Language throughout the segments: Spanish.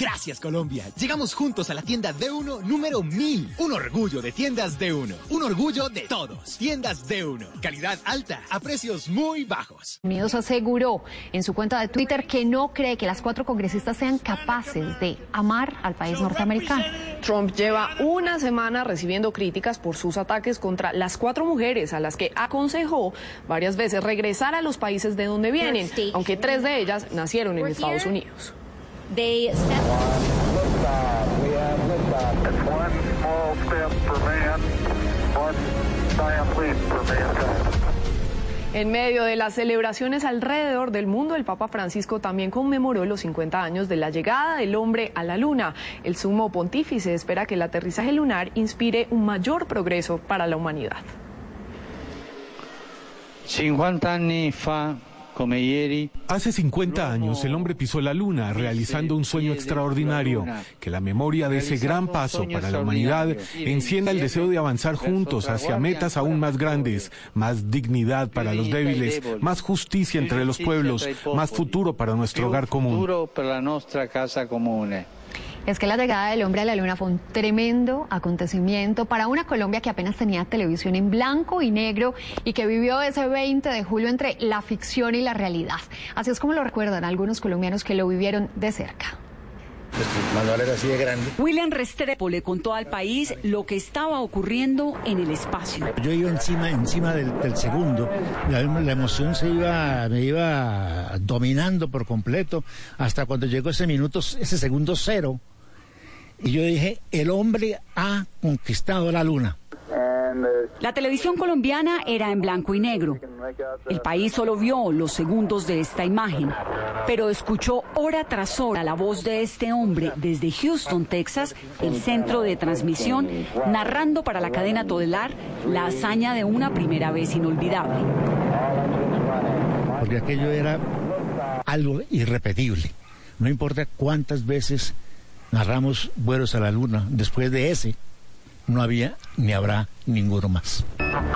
Gracias Colombia. Llegamos juntos a la tienda D1 número 1000. Un orgullo de tiendas D1. Un orgullo de todos. Tiendas D1. Calidad alta a precios muy bajos. Unidos aseguró en su cuenta de Twitter que no cree que las cuatro congresistas sean capaces de amar al país norteamericano. Trump lleva una semana recibiendo críticas por sus ataques contra las cuatro mujeres a las que aconsejó varias veces regresar a los países de donde vienen, aunque tres de ellas nacieron en Estados Unidos. They En medio de las celebraciones alrededor del mundo, el Papa Francisco también conmemoró los 50 años de la llegada del hombre a la Luna. El sumo pontífice espera que el aterrizaje lunar inspire un mayor progreso para la humanidad. 50 anni fa Hace 50 años el hombre pisó la luna realizando un sueño extraordinario, que la memoria de ese gran paso para la humanidad encienda el deseo de avanzar juntos hacia metas aún más grandes, más dignidad para los débiles, más justicia entre los pueblos, más futuro para nuestro hogar común. Es que la llegada del hombre a la luna fue un tremendo acontecimiento para una Colombia que apenas tenía televisión en blanco y negro y que vivió ese 20 de julio entre la ficción y la realidad. Así es como lo recuerdan algunos colombianos que lo vivieron de cerca. Manuel era así de grande. William Restrepo le contó al país lo que estaba ocurriendo en el espacio. Yo iba encima, encima del, segundo. La, la, emoción se iba, me iba dominando por completo hasta cuando llegó ese minuto, ese segundo cero. Y yo dije, el hombre ha conquistado la luna. La televisión colombiana era en blanco y negro. El país solo vio los segundos de esta imagen, pero escuchó hora tras hora la voz de este hombre desde Houston, Texas, el centro de transmisión, narrando para la cadena Todelar la hazaña de una primera vez inolvidable. Porque aquello era algo irrepetible. No importa cuántas veces narramos vuelos a la luna. Después de ese, no había ni habrá ninguno más.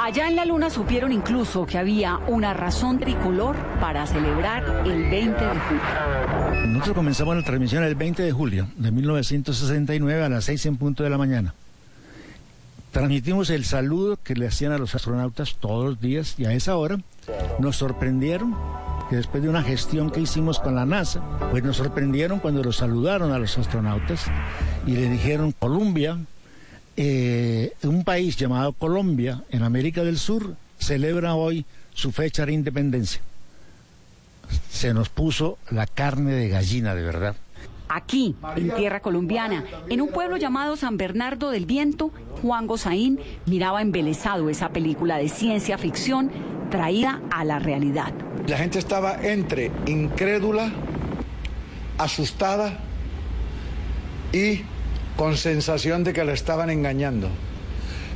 Allá en la luna supieron incluso que había una razón tricolor para celebrar el 20 de julio. Nosotros comenzamos la transmisión el 20 de julio de 1969 a las 6 en punto de la mañana. Transmitimos el saludo que le hacían a los astronautas todos los días y a esa hora nos sorprendieron que después de una gestión que hicimos con la NASA, pues nos sorprendieron cuando los saludaron a los astronautas y le dijeron Colombia, eh, un país llamado Colombia, en América del Sur, celebra hoy su fecha de independencia. Se nos puso la carne de gallina, de verdad. Aquí, en tierra colombiana, en un pueblo llamado San Bernardo del Viento, Juan Gozaín miraba embelesado esa película de ciencia ficción traída a la realidad. La gente estaba entre incrédula, asustada y con sensación de que la estaban engañando.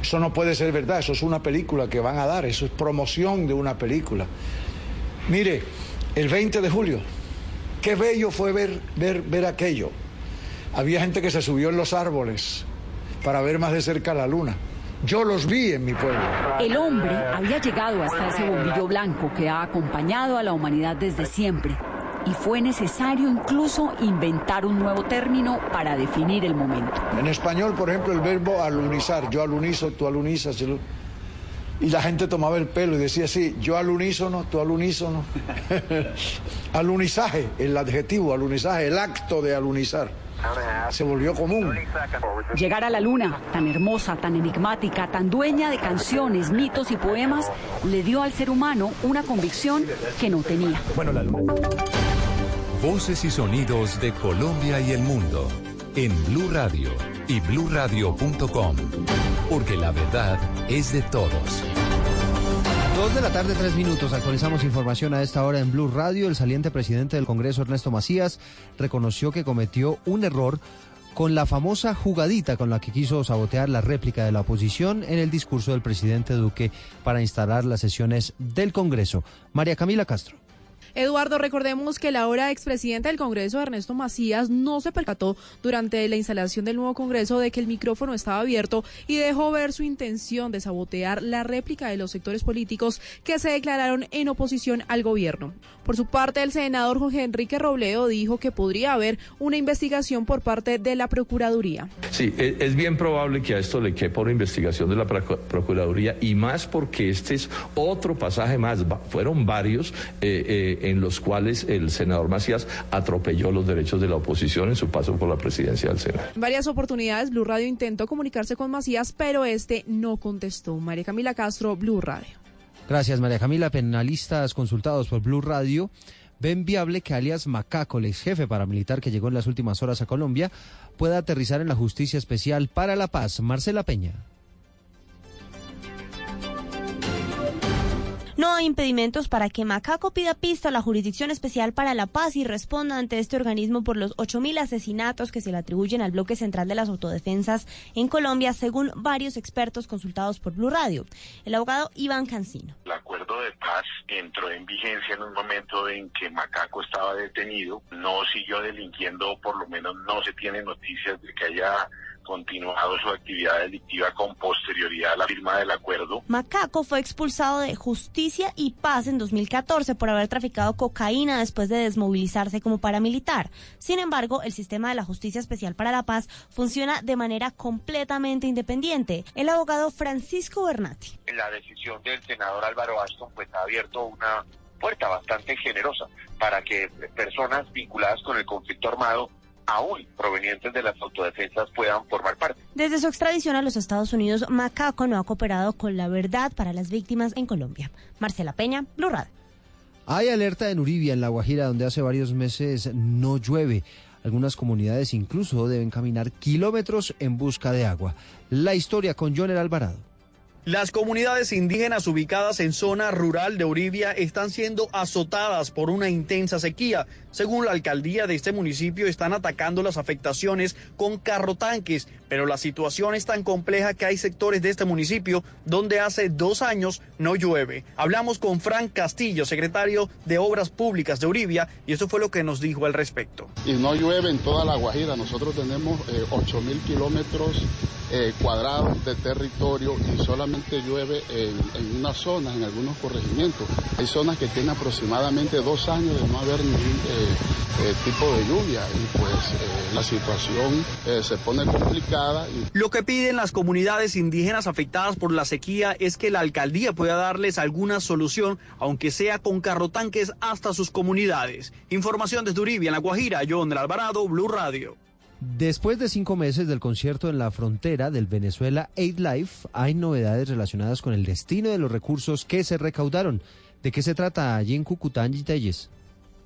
Eso no puede ser verdad, eso es una película que van a dar, eso es promoción de una película. Mire, el 20 de julio, qué bello fue ver, ver, ver aquello. Había gente que se subió en los árboles para ver más de cerca la luna. Yo los vi en mi pueblo. El hombre había llegado hasta ese bombillo blanco que ha acompañado a la humanidad desde siempre y fue necesario incluso inventar un nuevo término para definir el momento. En español, por ejemplo, el verbo alunizar, yo alunizo, tú alunizas. Y la gente tomaba el pelo y decía así, yo al unísono, tú al unísono. Alunizaje, el adjetivo, alunizaje, el acto de alunizar. Se volvió común. Llegar a la luna, tan hermosa, tan enigmática, tan dueña de canciones, mitos y poemas, le dio al ser humano una convicción que no tenía. Bueno, la luna. Voces y sonidos de Colombia y el mundo en Blue Radio y bluradio.com, porque la verdad es de todos. Dos de la tarde, tres minutos. Actualizamos información a esta hora en Blue Radio. El saliente presidente del Congreso, Ernesto Macías, reconoció que cometió un error con la famosa jugadita con la que quiso sabotear la réplica de la oposición en el discurso del presidente Duque para instalar las sesiones del Congreso. María Camila Castro. Eduardo, recordemos que la ahora expresidente del Congreso, Ernesto Macías, no se percató durante la instalación del nuevo Congreso de que el micrófono estaba abierto y dejó ver su intención de sabotear la réplica de los sectores políticos que se declararon en oposición al gobierno. Por su parte, el senador Jorge Enrique Robledo dijo que podría haber una investigación por parte de la Procuraduría. Sí, e, es bien probable que a esto le quepa una investigación de la Procuraduría y más porque este es otro pasaje más. Fueron varios. Eh, eh, en los cuales el senador Macías atropelló los derechos de la oposición en su paso por la presidencia del Senado. En varias oportunidades, Blue Radio intentó comunicarse con Macías, pero este no contestó. María Camila Castro, Blue Radio. Gracias, María Camila. Penalistas consultados por Blue Radio ven viable que alias Macaco, el ex jefe paramilitar que llegó en las últimas horas a Colombia, pueda aterrizar en la Justicia Especial para la Paz. Marcela Peña. No hay impedimentos para que Macaco pida pista a la Jurisdicción Especial para la Paz y responda ante este organismo por los 8.000 asesinatos que se le atribuyen al bloque central de las autodefensas en Colombia, según varios expertos consultados por Blue Radio. El abogado Iván Cancino. El acuerdo de paz entró en vigencia en un momento en que Macaco estaba detenido, no siguió delinquiendo, por lo menos no se tiene noticias de que haya continuado su actividad delictiva con posterioridad a la firma del acuerdo. Macaco fue expulsado de Justicia y Paz en 2014 por haber traficado cocaína después de desmovilizarse como paramilitar. Sin embargo, el sistema de la Justicia Especial para la Paz funciona de manera completamente independiente. El abogado Francisco Bernati. La decisión del senador Álvaro Ashton pues ha abierto una puerta bastante generosa para que personas vinculadas con el conflicto armado aún provenientes de las autodefensas puedan formar parte. Desde su extradición a los Estados Unidos, Macaco no ha cooperado con la verdad para las víctimas en Colombia. Marcela Peña, Blue Radio. Hay alerta en Uribia, en La Guajira, donde hace varios meses no llueve. Algunas comunidades incluso deben caminar kilómetros en busca de agua. La historia con Joner Alvarado. Las comunidades indígenas ubicadas en zona rural de Uribia están siendo azotadas por una intensa sequía. Según la alcaldía de este municipio, están atacando las afectaciones con carrotanques, pero la situación es tan compleja que hay sectores de este municipio donde hace dos años no llueve. Hablamos con Frank Castillo, secretario de Obras Públicas de Uribia, y eso fue lo que nos dijo al respecto. Y no llueve en toda la Guajira. Nosotros tenemos eh, 8 mil kilómetros eh, cuadrados de territorio y solamente llueve en, en unas zonas, en algunos corregimientos. Hay zonas que tienen aproximadamente dos años de no haber ningún eh, eh, tipo de lluvia y pues eh, la situación se pone complicada. Lo que piden las comunidades indígenas afectadas por la sequía es que la alcaldía pueda darles alguna solución, aunque sea con carrotanques hasta sus comunidades. Información desde Uribia, en La Guajira, John Alvarado, Blue Radio. Después de cinco meses del concierto en la frontera del Venezuela Aid Life, hay novedades relacionadas con el destino de los recursos que se recaudaron. ¿De qué se trata allí en Cucután y Telles?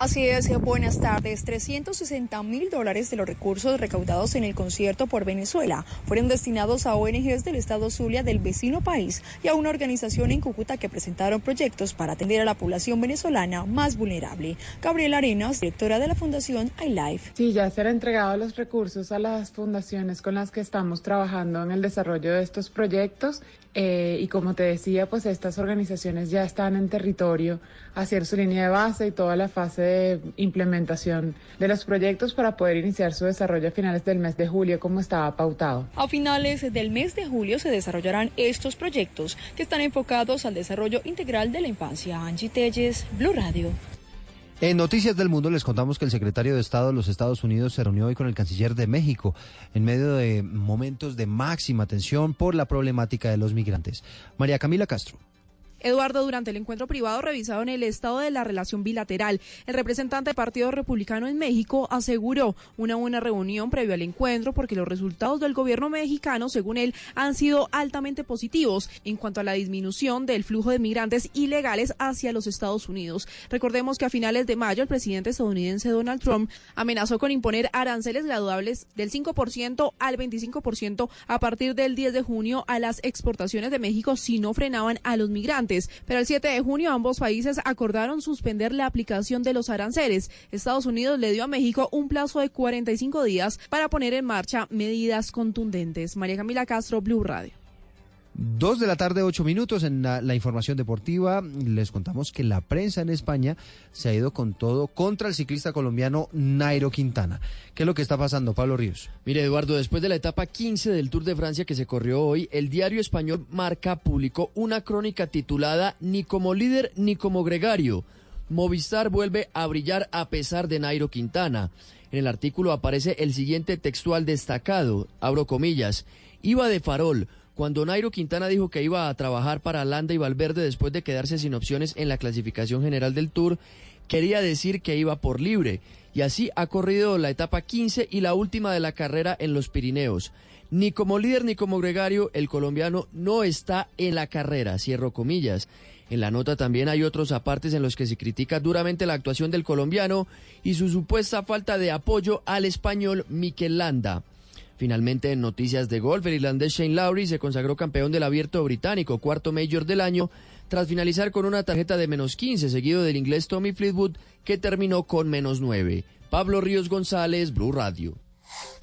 Así es, buenas tardes. 360 mil dólares de los recursos recaudados en el concierto por Venezuela fueron destinados a ONGs del estado Zulia del vecino país y a una organización en Cúcuta que presentaron proyectos para atender a la población venezolana más vulnerable. Gabriela Arenas, directora de la Fundación iLife. Sí, ya se han entregado los recursos a las fundaciones con las que estamos trabajando en el desarrollo de estos proyectos eh, y como te decía, pues estas organizaciones ya están en territorio haciendo su línea de base y toda la fase de implementación de los proyectos para poder iniciar su desarrollo a finales del mes de julio como estaba pautado. A finales del mes de julio se desarrollarán estos proyectos que están enfocados al desarrollo integral de la infancia. Angie Telles, Blue Radio. En Noticias del Mundo les contamos que el secretario de Estado de los Estados Unidos se reunió hoy con el canciller de México en medio de momentos de máxima tensión por la problemática de los migrantes. María Camila Castro. Eduardo, durante el encuentro privado revisado en el estado de la relación bilateral, el representante del Partido Republicano en México aseguró una buena reunión previo al encuentro porque los resultados del gobierno mexicano, según él, han sido altamente positivos en cuanto a la disminución del flujo de migrantes ilegales hacia los Estados Unidos. Recordemos que a finales de mayo el presidente estadounidense Donald Trump amenazó con imponer aranceles graduables del 5% al 25% a partir del 10 de junio a las exportaciones de México si no frenaban a los migrantes. Pero el 7 de junio ambos países acordaron suspender la aplicación de los aranceles. Estados Unidos le dio a México un plazo de 45 días para poner en marcha medidas contundentes. María Camila Castro, Blue Radio. Dos de la tarde, ocho minutos en la, información deportiva. Les contamos que la prensa en España se ha ido con todo contra el ciclista colombiano Nairo Quintana. ¿Qué es lo que está pasando, Pablo Ríos? Mire, Eduardo, después de la etapa 15 del Tour de Francia que se corrió hoy, el diario español Marca publicó una crónica titulada Ni como líder ni como gregario. Movistar vuelve a brillar a pesar de Nairo Quintana. En el artículo aparece el siguiente textual destacado, abro comillas, iba de farol cuando Nairo Quintana dijo que iba a trabajar para Landa y Valverde después de quedarse sin opciones en la clasificación general del Tour, quería decir que iba por libre. Y así ha corrido la etapa 15 y la última de la carrera en los Pirineos. Ni como líder ni como gregario, el colombiano no está en la carrera, cierro comillas. En la nota también hay otros apartes en los que se critica duramente la actuación del colombiano y su supuesta falta de apoyo al español Mikel Landa. Finalmente, en noticias de golf, el irlandés Shane Lowry se consagró campeón del abierto británico, cuarto mayor del año, tras finalizar con una tarjeta de menos 15, seguido del inglés Tommy Fleetwood, que terminó con menos 9. Pablo Ríos González, Blue Radio.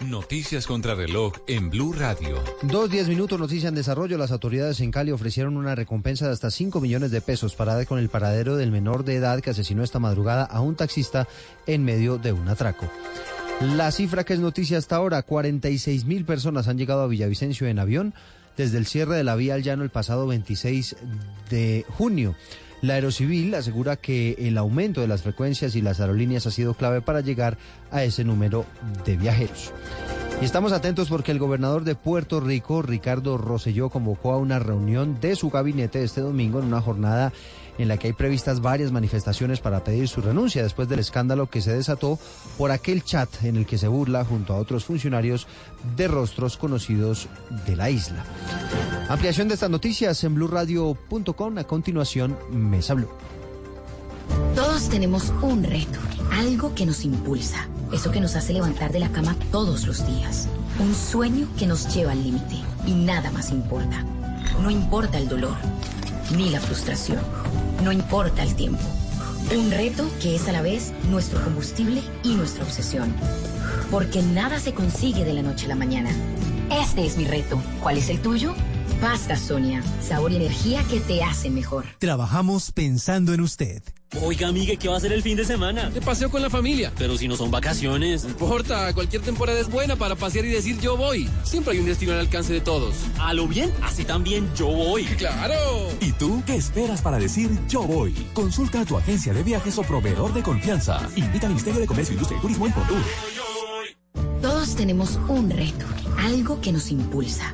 Noticias contra reloj en Blue Radio. Dos, diez minutos, noticia en desarrollo. Las autoridades en Cali ofrecieron una recompensa de hasta 5 millones de pesos para dar con el paradero del menor de edad que asesinó esta madrugada a un taxista en medio de un atraco. La cifra que es noticia hasta ahora, 46 mil personas han llegado a Villavicencio en avión desde el cierre de la vía al llano el pasado 26 de junio. La Aerocivil asegura que el aumento de las frecuencias y las aerolíneas ha sido clave para llegar a ese número de viajeros. Y estamos atentos porque el gobernador de Puerto Rico, Ricardo Rosselló, convocó a una reunión de su gabinete este domingo en una jornada en la que hay previstas varias manifestaciones para pedir su renuncia después del escándalo que se desató por aquel chat en el que se burla junto a otros funcionarios de rostros conocidos de la isla. Ampliación de estas noticias en blurradio.com. A continuación, Mesa Blue. Todos tenemos un reto, algo que nos impulsa, eso que nos hace levantar de la cama todos los días, un sueño que nos lleva al límite y nada más importa. No importa el dolor, ni la frustración, no importa el tiempo. Un reto que es a la vez nuestro combustible y nuestra obsesión. Porque nada se consigue de la noche a la mañana. Este es mi reto. ¿Cuál es el tuyo? Pasta Sonia, sabor y energía que te hacen mejor. Trabajamos pensando en usted. Oiga, amigue, ¿qué va a hacer el fin de semana? De paseo con la familia. Pero si no son vacaciones. No importa, cualquier temporada es buena para pasear y decir yo voy. Siempre hay un destino al alcance de todos. A lo bien, así también yo voy. ¡Claro! ¿Y tú qué esperas para decir yo voy? Consulta a tu agencia de viajes o proveedor de confianza. Invita al Ministerio de Comercio, Industria y Turismo en Portugal. Todos tenemos un reto, algo que nos impulsa,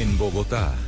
En Bogotá,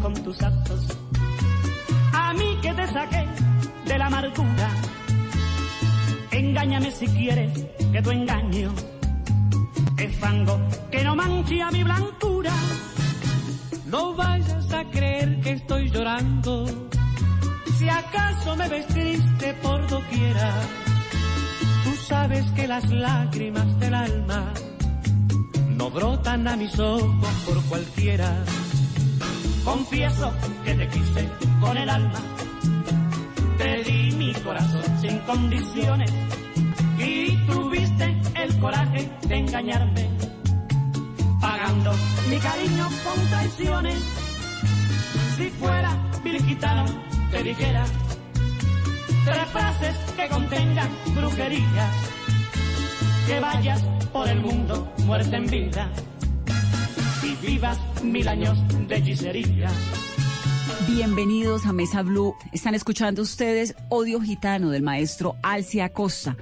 Con tus actos. A mí que te saqué de la amargura. Engáñame si quieres que tu engaño es fango que no manche a mi blancura. No vayas a creer que estoy llorando. Si acaso me ves triste por doquiera, Tú sabes que las lágrimas del alma no brotan a mis ojos por cualquiera. Confieso que te quise con el alma. Te di mi corazón sin condiciones y tuviste el coraje de engañarme, pagando mi cariño con traiciones. Si fuera virgitano, te dijera tres frases que contengan brujería. Que vayas por el mundo muerta en vida y vivas mil años de hechicería. Bienvenidos a Mesa Blue. Están escuchando ustedes Odio Gitano del maestro Alcia Costa.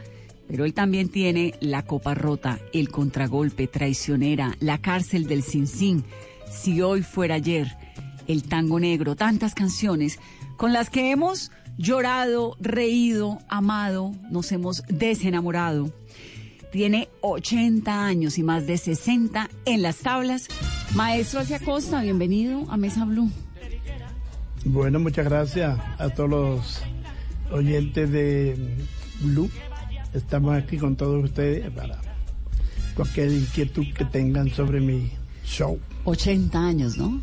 Pero él también tiene La Copa Rota, El Contragolpe, Traicionera, La Cárcel del Sin, Si Hoy Fuera Ayer, El Tango Negro, tantas canciones con las que hemos llorado, reído, amado, nos hemos desenamorado. Tiene 80 años y más de 60 en las tablas. Maestro Alcia Costa, bienvenido a Mesa Blue. Bueno, muchas gracias a todos los oyentes de Blue. Estamos aquí con todos ustedes para cualquier inquietud que tengan sobre mi show 80 años, ¿no?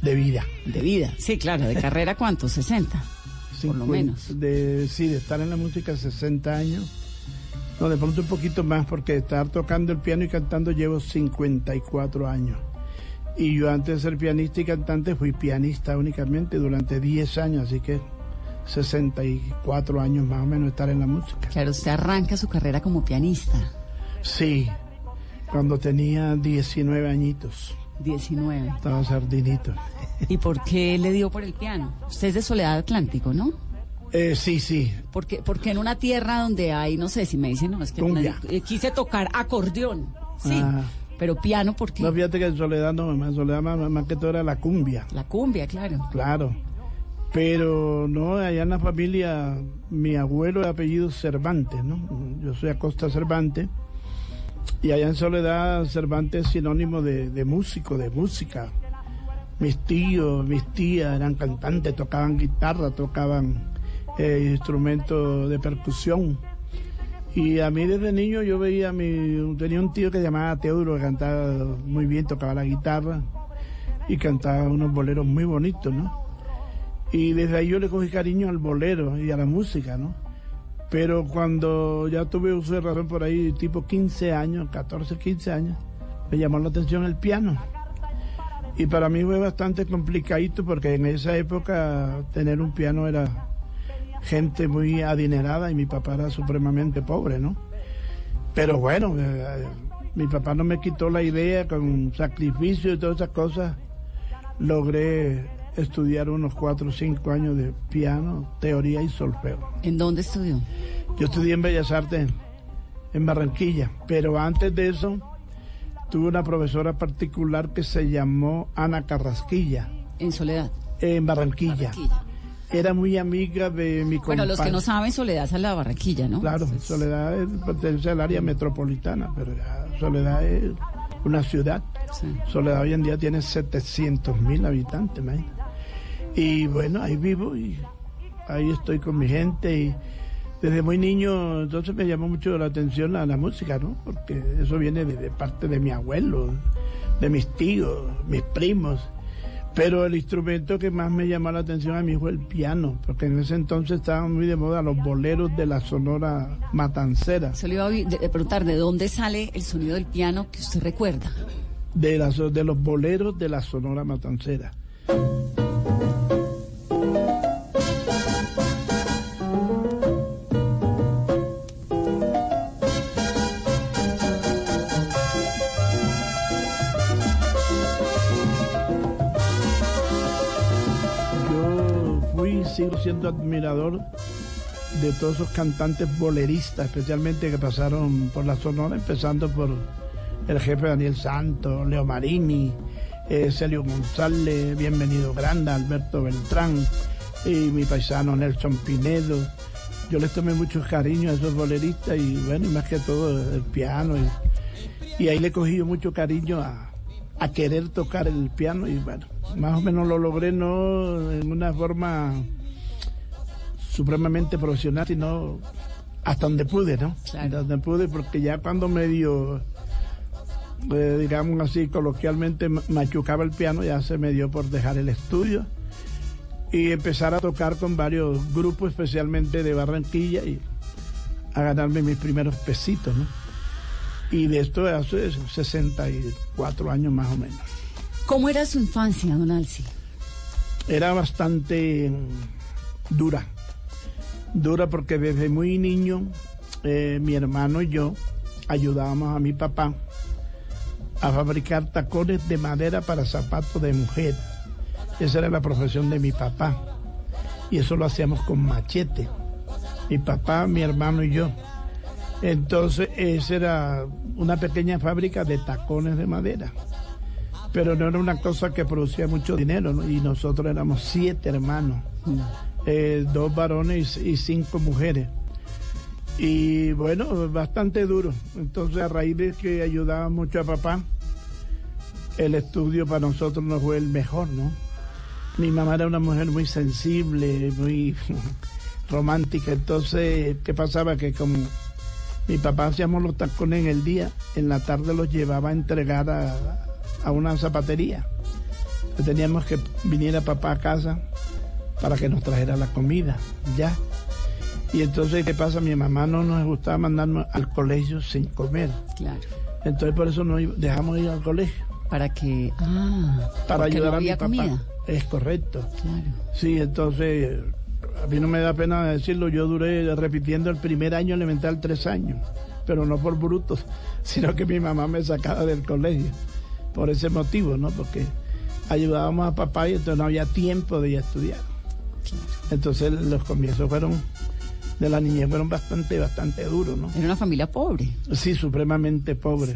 de vida. De vida, sí, claro. ¿De carrera cuánto? 60. Por lo menos. De, sí, de estar en la música 60 años. No, de pronto un poquito más, porque estar tocando el piano y cantando llevo 54 años. Y yo antes de ser pianista y cantante fui pianista únicamente durante 10 años, así que 64 años más o menos estar en la música. Claro, usted arranca su carrera como pianista. Sí, cuando tenía 19 añitos. 19. Estaba sardinito. ¿Y por qué le dio por el piano? Usted es de Soledad Atlántico, ¿no? Eh, sí, sí. Porque, porque en una tierra donde hay, no sé si me dicen, no, es que eh, quise tocar acordeón. Sí. Ah. Pero piano, ¿por qué? No, fíjate que en Soledad no, mamá. En Soledad más, más que todo era la cumbia. La cumbia, claro. Claro. Pero no, allá en la familia, mi abuelo de apellido Cervantes, ¿no? Yo soy Acosta Cervantes. Y allá en Soledad, Cervantes es sinónimo de, de músico, de música. Mis tíos, mis tías eran cantantes, tocaban guitarra, tocaban eh, instrumentos de percusión. Y a mí desde niño yo veía a mi. Tenía un tío que llamaba Teodoro, que cantaba muy bien, tocaba la guitarra y cantaba unos boleros muy bonitos, ¿no? Y desde ahí yo le cogí cariño al bolero y a la música, ¿no? Pero cuando ya tuve uso de razón por ahí, tipo 15 años, 14, 15 años, me llamó la atención el piano. Y para mí fue bastante complicadito porque en esa época tener un piano era gente muy adinerada y mi papá era supremamente pobre, ¿no? Pero bueno, eh, mi papá no me quitó la idea con sacrificio y todas esas cosas. Logré estudiar unos cuatro o cinco años de piano, teoría y solfeo. ¿En dónde estudió? Yo estudié en Bellas Artes en Barranquilla, pero antes de eso tuve una profesora particular que se llamó Ana Carrasquilla. En Soledad. En Barranquilla. Era muy amiga de mi Bueno, los que no saben, Soledad es a la Barranquilla, ¿no? Claro, Soledad es- pertenece al área metropolitana, pero ya Soledad es una ciudad. Soledad hoy en día tiene 700 mil habitantes, imagínate. Y bueno, ahí vivo y ahí estoy con mi gente y desde muy niño entonces me llamó mucho la atención la, la música, ¿no? Porque eso viene de, de parte de mi abuelo, de mis tíos, mis primos. Pero el instrumento que más me llamó la atención a mí fue el piano, porque en ese entonces estaban muy de moda los boleros de la Sonora Matancera. Se le iba a preguntar de dónde sale el sonido del piano que usted recuerda. De, las, de los boleros de la Sonora Matancera. Siendo admirador de todos esos cantantes boleristas, especialmente que pasaron por la Sonora, empezando por el jefe Daniel Santos, Leo Marini, eh, Celio González, Bienvenido Granda, Alberto Beltrán y mi paisano Nelson Pinedo. Yo les tomé mucho cariño a esos boleristas y bueno, más que todo el piano. Y, ahí le he cogido mucho cariño a, a querer tocar el piano y bueno, más o menos lo logré no en una forma supremamente profesional, sino hasta donde pude, ¿no? Hasta donde pude, porque ya cuando medio, eh, digamos así, coloquialmente ma- machucaba el piano, ya se me dio por dejar el estudio y empezar a tocar con varios grupos, especialmente de Barranquilla, y a ganarme mis primeros pesitos, ¿no? Y de esto hace 64 años más o menos. ¿Cómo era su infancia, don Alci? era bastante dura. Dura porque desde muy niño eh, mi hermano y yo ayudábamos a mi papá a fabricar tacones de madera para zapatos de mujer. Esa era la profesión de mi papá. Y eso lo hacíamos con machete. Mi papá, mi hermano y yo. Entonces, esa era una pequeña fábrica de tacones de madera pero no era una cosa que producía mucho dinero y nosotros éramos siete hermanos, eh, dos varones y, cinco mujeres. Y bueno, bastante duro. Entonces a raíz de que ayudaba mucho a papá, el estudio para nosotros no fue el mejor, ¿no? Mi mamá era una mujer muy sensible, muy romántica. Entonces, ¿qué pasaba? Que como mi papá hacíamos los tacones en el día, en la tarde los llevaba a entregar a, a una zapatería. Teníamos que viniera papá a casa para que nos trajera la comida, ya. Y entonces, ¿qué pasa? Mi mamá no nos gustaba mandarnos al colegio sin comer. Claro. Entonces, por eso no iba- dejamos de ir al colegio. Para que. Ah, Para ayudar no a mi había papá. comida. Es correcto. Claro. Sí, entonces, a mí no me da pena decirlo, yo duré repitiendo el primer año elemental tres años, pero no por brutos, sino que mi mamá me sacaba del colegio, por ese motivo, ¿no? Porque ayudábamos a papá y entonces no había tiempo de ir a estudiar. Entonces los comienzos fueron, de la niñez fueron bastante, bastante duros, ¿no? Era una familia pobre. Sí, supremamente pobre.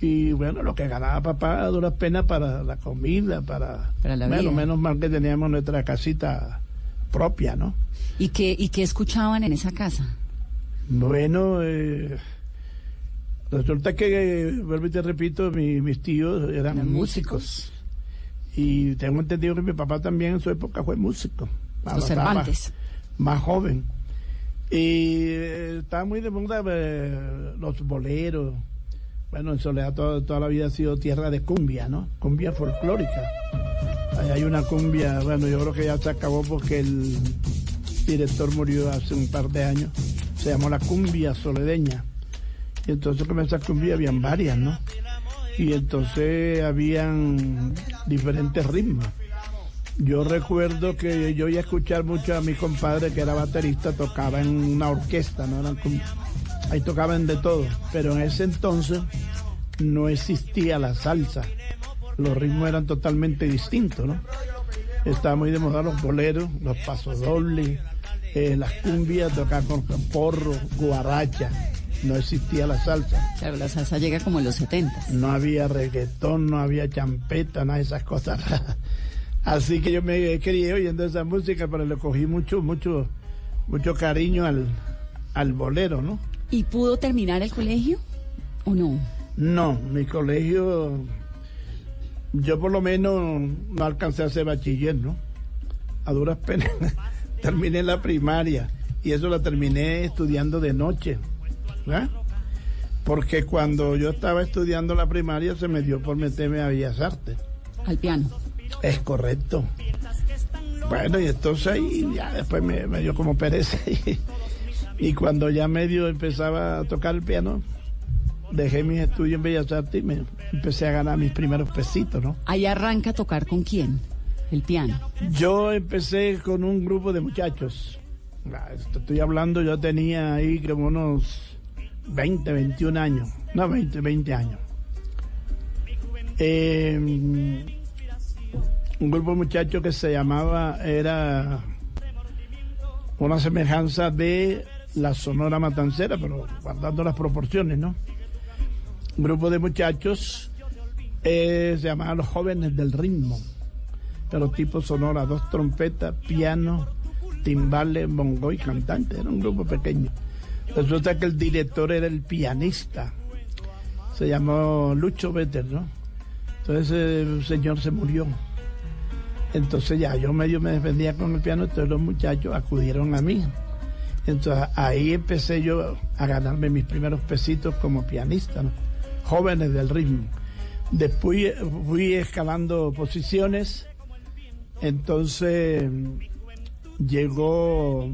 Y bueno, lo que ganaba papá a duras penas para la comida, para... Para la bueno, vida. menos mal que teníamos nuestra casita propia, ¿no? ¿Y qué, ¿Y qué escuchaban en esa casa? Bueno, eh, resulta que, eh, vuelvo y te repito, mi- mis tíos eran, ¿Eran músicos. Y tengo entendido que mi papá también en su época fue músico. Más- Cervantes. Más, joven. Y eh, estaba muy de moda eh, los boleros. Bueno, en Soledad toda, toda la vida ha sido tierra de cumbia, ¿no? Cumbia folclórica. Ahí hay una cumbia, bueno, yo creo que ya se acabó porque el director murió hace un par de años. Se llamó la cumbia soledeña. Y entonces con esa cumbia habían varias, ¿no? Y entonces habían diferentes ritmos. Yo recuerdo que yo iba a escuchar mucho a mi compadre que era baterista, tocaba en una orquesta, ¿no? Eran ahí tocaban de todo, pero en ese entonces no existía la salsa. Los ritmos eran totalmente distintos, ¿no? Estaba muy de moda los boleros, los pasodobles, eh, las cumbias, tocar con porro, guaracha. No existía la salsa. Claro, la salsa llega como en los 70. No había reggaetón, no había champeta, nada de esas cosas. Así que yo me crié oyendo esa música, pero le cogí mucho, mucho, mucho cariño al, al bolero, ¿no? ¿Y pudo terminar el colegio o no? No, mi colegio, yo por lo menos no alcancé a hacer bachiller, ¿no? A duras penas. terminé la primaria y eso la terminé estudiando de noche, ¿verdad? Porque cuando yo estaba estudiando la primaria se me dio por meterme a Bellas Artes. Al piano. Es correcto. Bueno, y entonces ahí ya después me, me dio como pereza. Y, y cuando ya medio empezaba a tocar el piano, dejé mis estudios en Bellas Artes y me empecé a ganar mis primeros pesitos, ¿no? Ahí arranca a tocar con quién? El piano. Yo empecé con un grupo de muchachos. Ah, esto Estoy hablando, yo tenía ahí como unos 20, 21 años. No, 20, 20 años. Eh, un grupo de muchachos que se llamaba, era una semejanza de la Sonora Matancera, pero guardando las proporciones, ¿no? Un grupo de muchachos eh, se llamaba Los Jóvenes del Ritmo, pero tipo sonora, dos trompetas, piano, timbales, bongo y cantante, era un grupo pequeño. Resulta que el director era el pianista, se llamó Lucho Vetter, ¿no? Entonces el señor se murió. Entonces ya yo medio me defendía con el piano, entonces los muchachos acudieron a mí. Entonces ahí empecé yo a ganarme mis primeros pesitos como pianista, jóvenes del ritmo. Después fui escalando posiciones, entonces llegó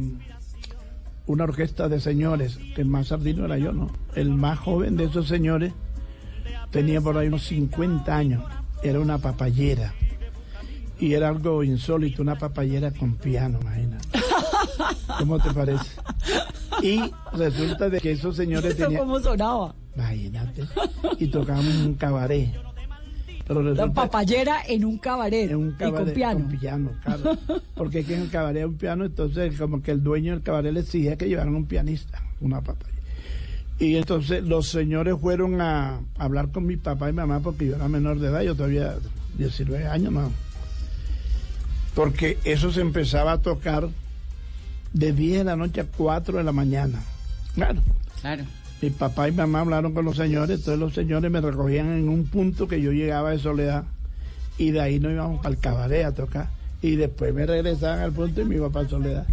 una orquesta de señores, que el más sardino era yo, ¿no? El más joven de esos señores tenía por ahí unos 50 años, era una papayera. Y era algo insólito, una papayera con piano, imagínate. ¿Cómo te parece? Y resulta de que esos señores ¿Eso tenían... cómo sonaba? Imagínate. Y tocaban un cabaret. Pero La papayera en un cabaret, un y cabaret con piano. con piano, claro. Porque aquí en el cabaret un piano, entonces como que el dueño del cabaret le exigía que llevaran un pianista, una papaya. Y entonces los señores fueron a hablar con mi papá y mamá porque yo era menor de edad, yo todavía 19 años más. Porque eso se empezaba a tocar de 10 de la noche a 4 de la mañana. Claro. Claro. Mi papá y mamá hablaron con los señores, entonces los señores me recogían en un punto que yo llegaba de soledad y de ahí nos íbamos el cabaret a tocar y después me regresaban al punto y me iba para soledad.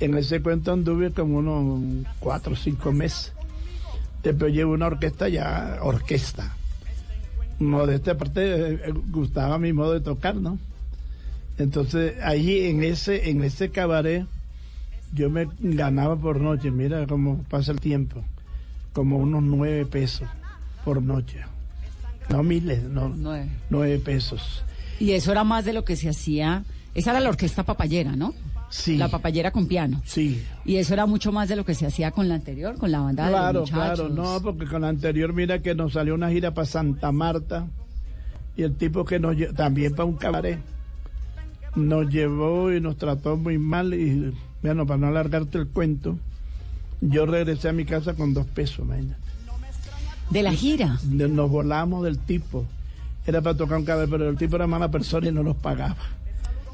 En ese cuento anduve como unos cuatro o cinco meses. Después llevo una orquesta ya, orquesta. No, de esta parte eh, gustaba mi modo de tocar, ¿no? Entonces allí en ese, en ese cabaret yo me ganaba por noche, mira cómo pasa el tiempo, como unos nueve pesos por noche. No miles, no, Nueve. nueve pesos. Y eso era más de lo que se hacía. Esa era la orquesta papayera, ¿no? Sí. La papayera con piano. Sí. Y eso era mucho más de lo que se hacía con la anterior, con la banda de Claro, los muchachos. claro, no, porque con la anterior mira que nos salió una gira para Santa Marta y el tipo que nos también para un cabaret nos llevó y nos trató muy mal y bueno, para no alargarte el cuento, yo regresé a mi casa con dos pesos, imagínate. De la gira. Nos volamos del tipo. Era para tocar un cabaret, pero el tipo era mala persona y no nos pagaba.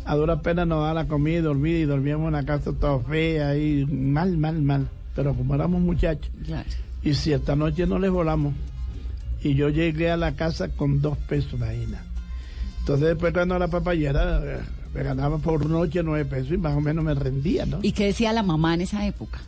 A dura pena nos daba la comida y dormía y dormíamos en una casa toda fea y mal, mal, mal. Pero como éramos muchachos. Y si esta noche no les volamos. Y yo llegué a la casa con dos pesos, imagina. Entonces después cuando la papayera eh, me ganaba por noche nueve pesos y más o menos me rendía, ¿no? ¿Y qué decía la mamá en esa época?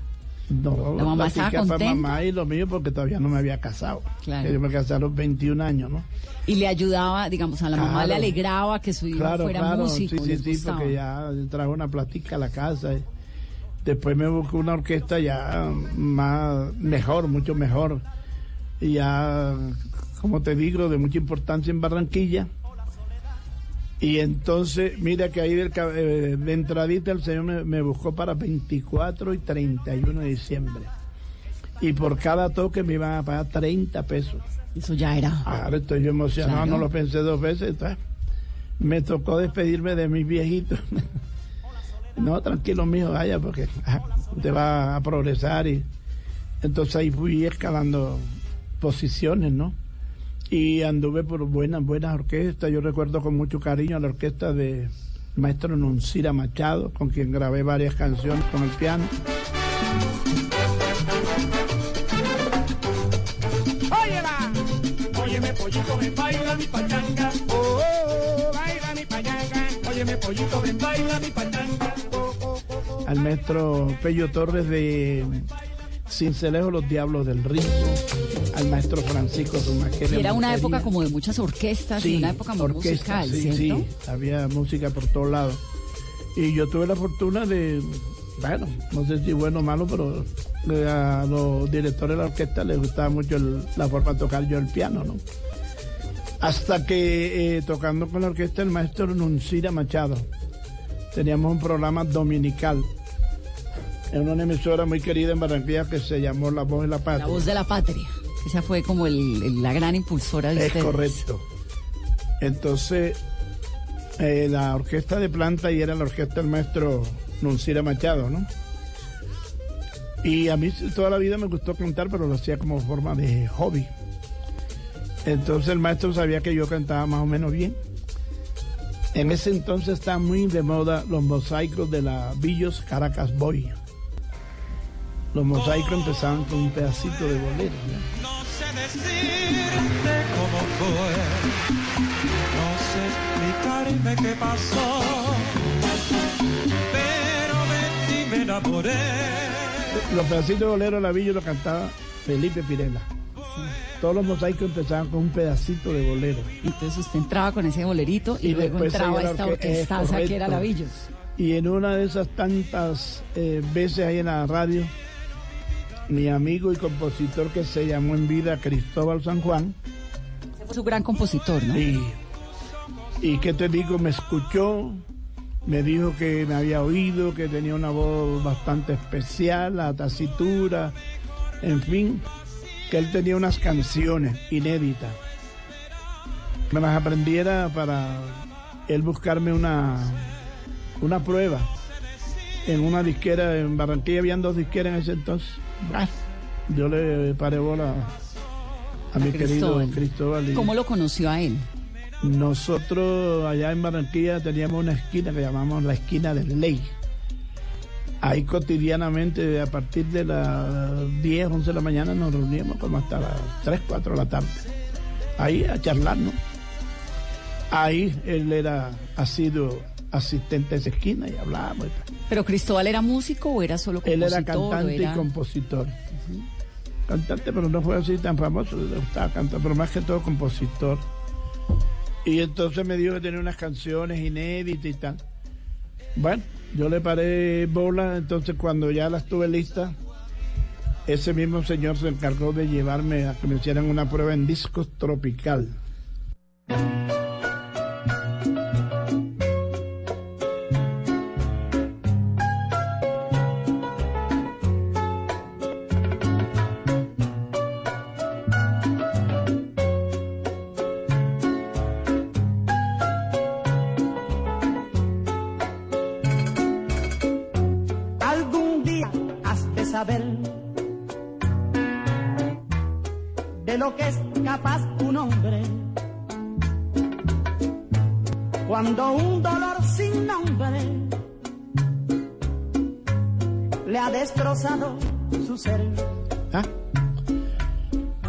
No, ¿La mamá estaba contenta? mamá y lo mío porque todavía no me había casado. Claro. Yo me casé a los 21 años, ¿no? Y le ayudaba, digamos, a la mamá le alegraba que su hijo Claro, fuera claro, músico. sí, sí, sí, porque ya trajo una platica a la casa. y después me buscó una orquesta ya más, mejor, mucho mejor. Y ya, como te digo, de mucha importancia en Barranquilla. Y entonces, mira que ahí del, eh, de entradita el señor me, me buscó para 24 y 31 de diciembre. Y por cada toque me iban a pagar 30 pesos. Eso ya era. Ahora estoy yo emocionado, Claro. no lo pensé dos veces. entonces, me tocó despedirme de mis viejitos. no, tranquilo, mijo, vaya, porque ah, usted va a progresar. y Entonces ahí fui escalando posiciones, ¿no? Y anduve por buenas, buenas orquestas. Yo recuerdo con mucho cariño a la orquesta de maestro Nuncira Machado, con quien grabé varias canciones con el piano. Óyela, óyeme pollito, ven baila mi pachanga. Oh, oh, baila mi pachanga. Óyeme pollito, ven baila mi pachanga. al maestro Pello Torres de Cincelejo Los Diablos del Ritmo, al maestro Francisco Y era una época como de muchas orquestas y una época muy musical, sí, ¿cierto? Sí, había música por todos lados. Y yo tuve la fortuna de, bueno, no sé si bueno o malo, pero a los directores de la orquesta les gustaba mucho la forma de tocar yo el piano, ¿no? Hasta que eh, tocando con la orquesta el maestro Nuncira Machado, teníamos un programa dominical en una emisora muy querida en Barranquilla que se llamó La Voz de la Patria. La Voz de la Patria. Esa fue como la gran impulsora de Es correcto. Entonces, eh, la orquesta de planta y era la orquesta del maestro Nuncira Machado, ¿no? Y a mí toda la vida me gustó cantar, pero lo hacía como forma de hobby. Entonces el maestro sabía que yo cantaba más o menos bien. En ese entonces estaban muy de moda los mosaicos de la Villos Caracas Boy. Los mosaicos empezaban con un pedacito de bolero. ¿no? sé decirte cómo fue, no sé explicarme qué pasó, pero de ti me enamoré. Los pedacitos de bolero de la Villa lo cantaba Felipe Pirela todos los mosaicos empezaban con un pedacito de bolero. Entonces usted entraba con ese bolerito y, luego entraba esta orquesta que era Lavillos. Y en una de esas tantas eh, veces ahí en la radio, mi amigo y compositor que se llamó en vida Cristóbal San Juan. fue su gran compositor, ¿no? Y, y qué te digo, me escuchó, me dijo que me había oído, que tenía una voz bastante especial, la tacitura, en fin que él tenía unas canciones inéditas. Me las aprendiera para él buscarme una, una prueba. En una disquera en Barranquilla habían dos disqueras en ese entonces. Yo le paré bola a, mi querido Cristóbal. ¿Cómo lo conoció a él? Nosotros allá en Barranquilla teníamos una esquina que llamamos la esquina del Ley Ahí cotidianamente, a partir de las 10, 11 de la mañana, nos reuníamos como hasta las 3, 4 de la tarde. Ahí a charlar, ¿no? Ahí él era, ha sido asistente de esa esquina y hablábamos. ¿Pero Cristóbal era músico o era solo compositor? Él era cantante y compositor. Cantante, pero no fue así tan famoso, le gustaba cantar, pero más que todo compositor. Y entonces me dijo que tenía unas canciones inéditas y tal. Bueno, yo le paré bola, entonces cuando ya la estuve lista, ese mismo señor se encargó de llevarme a que me hicieran una prueba en discos tropical.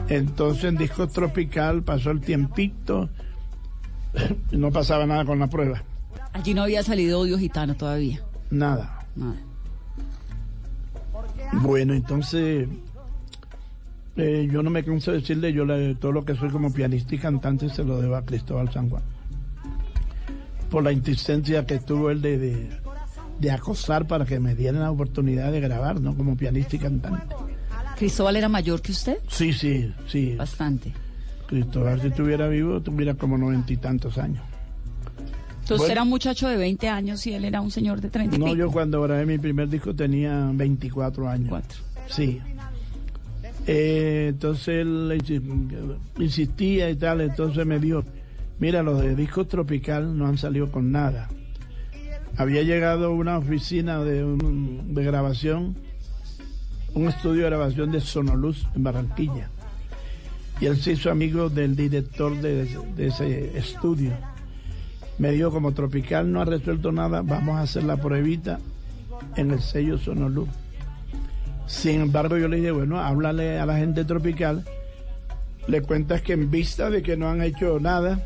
Entonces en disco tropical pasó el tiempito, no pasaba nada con la prueba. Allí no había salido odio gitano todavía. Nada. Bueno, entonces eh, yo no me canso de decirle, yo todo lo que soy como pianista y cantante se lo debo a Cristóbal San Juan. Por la insistencia que tuvo él de, de acosar para que me dieran la oportunidad de grabar, ¿no? Como pianista y cantante. ¿Cristóbal era mayor que usted? Sí, sí, sí. Bastante. Cristóbal, si estuviera vivo, tuviera como noventa y tantos años. Entonces era un muchacho de 20 años y él era un señor de 30 y No, yo cuando grabé mi primer disco tenía 24 años. Cuatro. Sí. Eh, entonces él insistía y tal, entonces me dijo, mira, los de disco tropical no han salido con nada. Había llegado una oficina de, de grabación un estudio de grabación de Sonoluz en Barranquilla. Y él se hizo amigo del director de, ese estudio. Me dijo, como Tropical no ha resuelto nada, vamos a hacer la pruebita en el sello Sonoluz. Sin embargo, yo le dije, bueno, háblale a la gente Tropical, le cuentas que en vista de que no han hecho nada,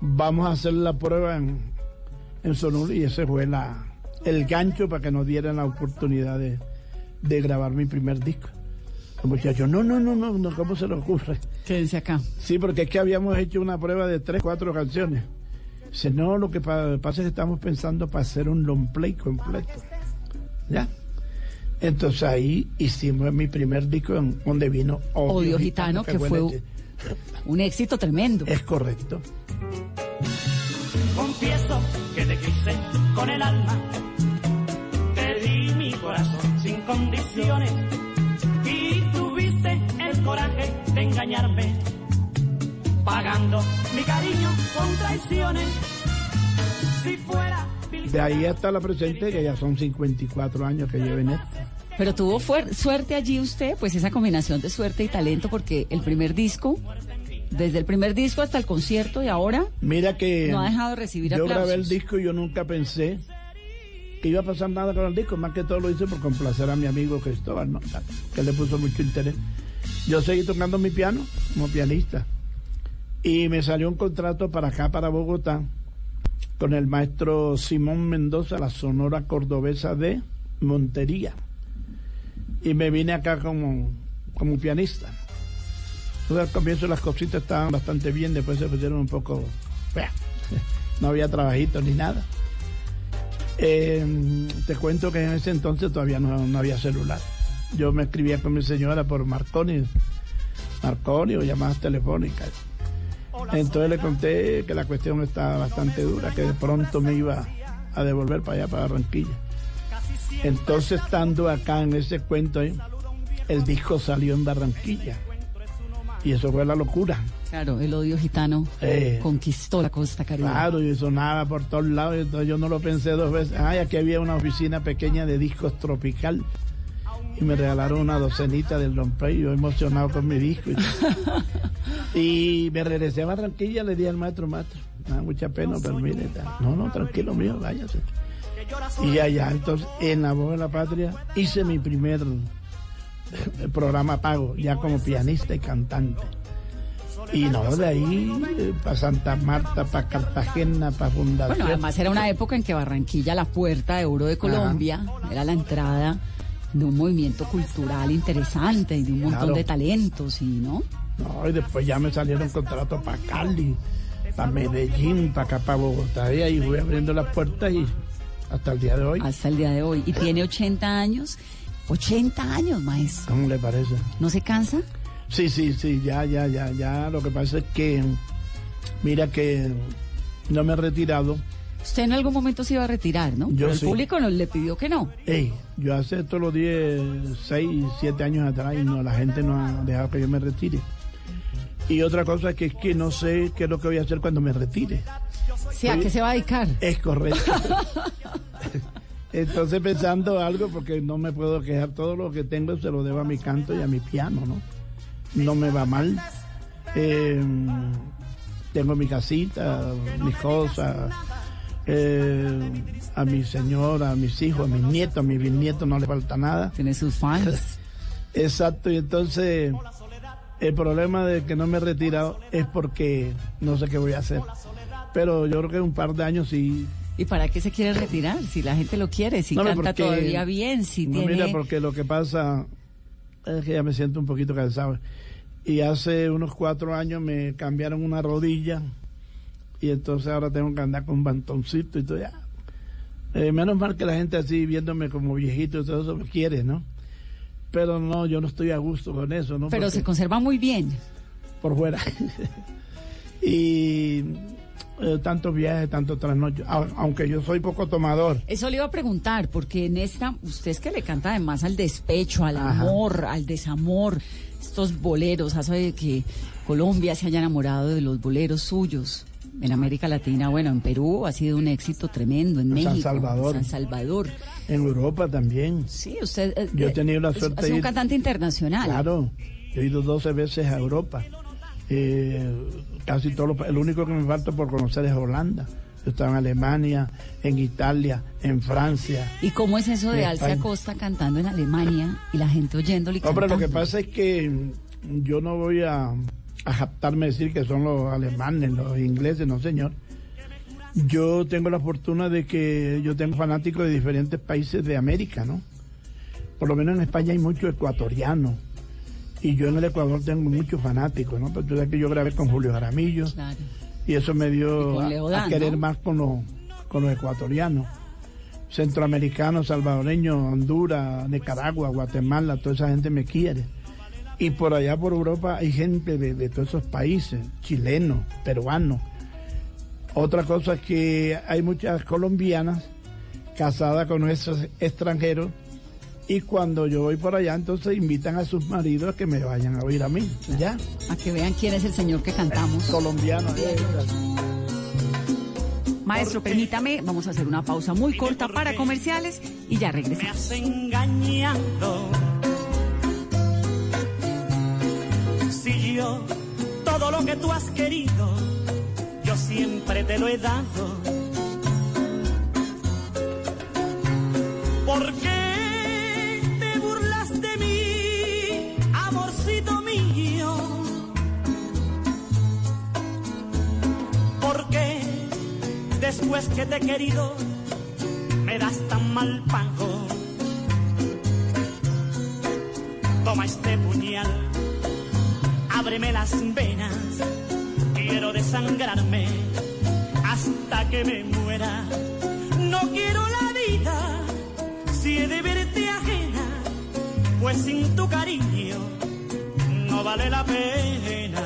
vamos a hacer la prueba en, en Sonoluz. Y ese fue la, el gancho para que nos dieran la oportunidad de de grabar mi primer disco. El muchacho, no, no, no, no, no, ¿cómo se le ocurre? Quédense acá. Sí, porque es que habíamos hecho una prueba de tres, cuatro canciones. Dice, no, lo que pasa es que estamos pensando para hacer un long play completo. ¿Ya? Entonces ahí hicimos mi primer disco donde vino Odio, Gitano, que, fue, un éxito tremendo. Es correcto. Confieso que te quise con el alma, te di mi corazón sin condiciones y tuviste el coraje de engañarme, pagando mi cariño con traiciones. Si fuera de ahí hasta la presente, que ya son 54 años que lleven esto. Pero tuvo suerte allí usted, pues esa combinación de suerte y talento, porque el primer disco, desde el primer disco hasta el concierto y ahora, mira que no ha dejado de recibir yo grabé el disco y yo nunca pensé que iba a pasar nada con el disco, más que todo lo hice por complacer a mi amigo Cristóbal, ¿no? que le puso mucho interés. Yo seguí tocando mi piano como pianista y me salió un contrato para acá, para Bogotá, con el maestro Simón Mendoza, la Sonora Cordobesa de Montería. Y me vine acá como, como pianista. Entonces, al comienzo las cositas estaban bastante bien, después se pusieron un poco... No había trabajito ni nada. Eh, te cuento que en ese entonces todavía no, no, había celular. Yo me escribía con mi señora por Marconi, Marconi o llamadas telefónicas. Entonces le conté que la cuestión estaba bastante dura, que de pronto me iba a devolver para allá, para Barranquilla. Entonces, estando acá en ese cuento, el disco salió en Barranquilla. Y eso fue la locura. Claro, el odio gitano eh. conquistó la costa caribe. Claro, y sonaba por todos lados. Entonces yo no lo pensé dos veces. Ay, aquí había una oficina pequeña de discos tropical y me regalaron una docenita del Don yo emocionado con mi disco. Y, me regresé a Barranquilla, le di al maestro, maestro, da mucha pena, pero mire, no, no, tranquilo mío, váyase. Y allá, entonces, en La Voz de la Patria, hice mi primer programa pago, ya como pianista y cantante. Y no, de ahí eh, para Santa Marta, para Cartagena, para Fundación. Bueno, además era una época en que Barranquilla, la puerta de oro de Colombia, era la entrada de un movimiento cultural interesante y de un montón de talentos, ¿y no? No, y después ya me salieron contratos para Cali, para Medellín, para acá, para Bogotá, y ahí voy abriendo las puertas y hasta el día de hoy. Hasta el día de hoy. ¿Y tiene 80 años? 80 años, maestro. ¿Cómo le parece? ¿No se cansa? Sí, sí, sí, ya, ya, ya, ya. Lo que pasa es que, mira que no me he retirado Usted en algún momento se iba a retirar, ¿no? Yo Pero el público no, le pidió que no. Ey, yo hace todos los 10, 6, 7 años atrás y no, la gente no ha dejado que yo me retire. Y otra cosa que es que no sé qué es lo que voy a hacer cuando me retire. Sí, ¿a qué se va a dedicar? Es correcto. Entonces pensando algo, porque no me puedo quejar, todo lo que tengo se lo debo a mi canto y a mi piano, ¿no? No me va mal. Eh, tengo mi casita, mis cosas, eh, a mi señora, a mis hijos, a mis nietos, a mis bisnietos no le falta nada. Tiene sus fans. Exacto, y entonces el problema de que no me he retirado es porque no sé qué voy a hacer. Pero yo creo que un par de años sí. ¿Y para qué se quiere retirar? Si la gente lo quiere, si canta todavía bien, si no, Mira, porque lo que pasa es que ya me siento un poquito cansado. Y hace unos cuatro años me cambiaron una rodilla y entonces ahora tengo que andar con un bantoncito y todo ya. Eh, menos mal que la gente así viéndome como viejito y todo eso me quiere, ¿no? Pero no, yo no estoy a gusto con eso, ¿no? Pero se conserva muy bien. Por fuera. y eh, tantos viajes, tantos trasnochos, aunque yo soy poco tomador. Eso le iba a preguntar, porque en esta, usted es que le canta además al despecho, al amor, al desamor, estos boleros, hace que Colombia se haya enamorado de los boleros suyos en América Latina, bueno, en Perú ha sido un éxito tremendo, en, México, San Salvador. San Salvador. En Europa también. Sí, usted. Eh, yo he tenido la suerte. Es, un cantante internacional. Claro, he ido 12 veces a Europa. Eh, casi todo lo, el único que me falta por conocer es Holanda. Yo estaba en Alemania, en Italia, en Francia. ¿Y cómo es eso de Alcia Costa cantando en Alemania y la gente oyéndole Hombre, lo que pasa es que yo no voy a a japtarme decir que son los alemanes, los ingleses, no señor. Yo tengo la fortuna de que yo tengo fanáticos de diferentes países de América, ¿no? Por lo menos en España hay muchos ecuatorianos, Y yo en el Ecuador tengo muchos fanáticos, ¿no? Pero tú sabes que yo grabé con Julio Jaramillo. Y eso me dio a, a querer más con los, con los ecuatorianos centroamericanos, salvadoreños, Honduras, Nicaragua, Guatemala, toda esa gente me quiere. Y por allá por Europa hay gente de, todos esos países, chilenos, peruanos. Otra cosa es que hay muchas colombianas casadas con nuestros extranjeros y cuando yo voy por allá entonces invitan a sus maridos a que me vayan a oír a mí, ¿ya? A que vean quién es el señor que cantamos. Colombiano. Maestro, permítame, vamos a hacer una pausa muy corta para comerciales y ya regresamos. Me has engañado. Si yo, todo lo que tú has querido, yo siempre te lo he dado. ¿Por qué te burlas de mí, amorcito mío? ¿Por qué? después que te he querido, me das tan mal pago. Toma este puñal, ábreme las venas, quiero desangrarme hasta que me muera. No quiero la vida si he de verte ajena, pues sin tu cariño no vale la pena.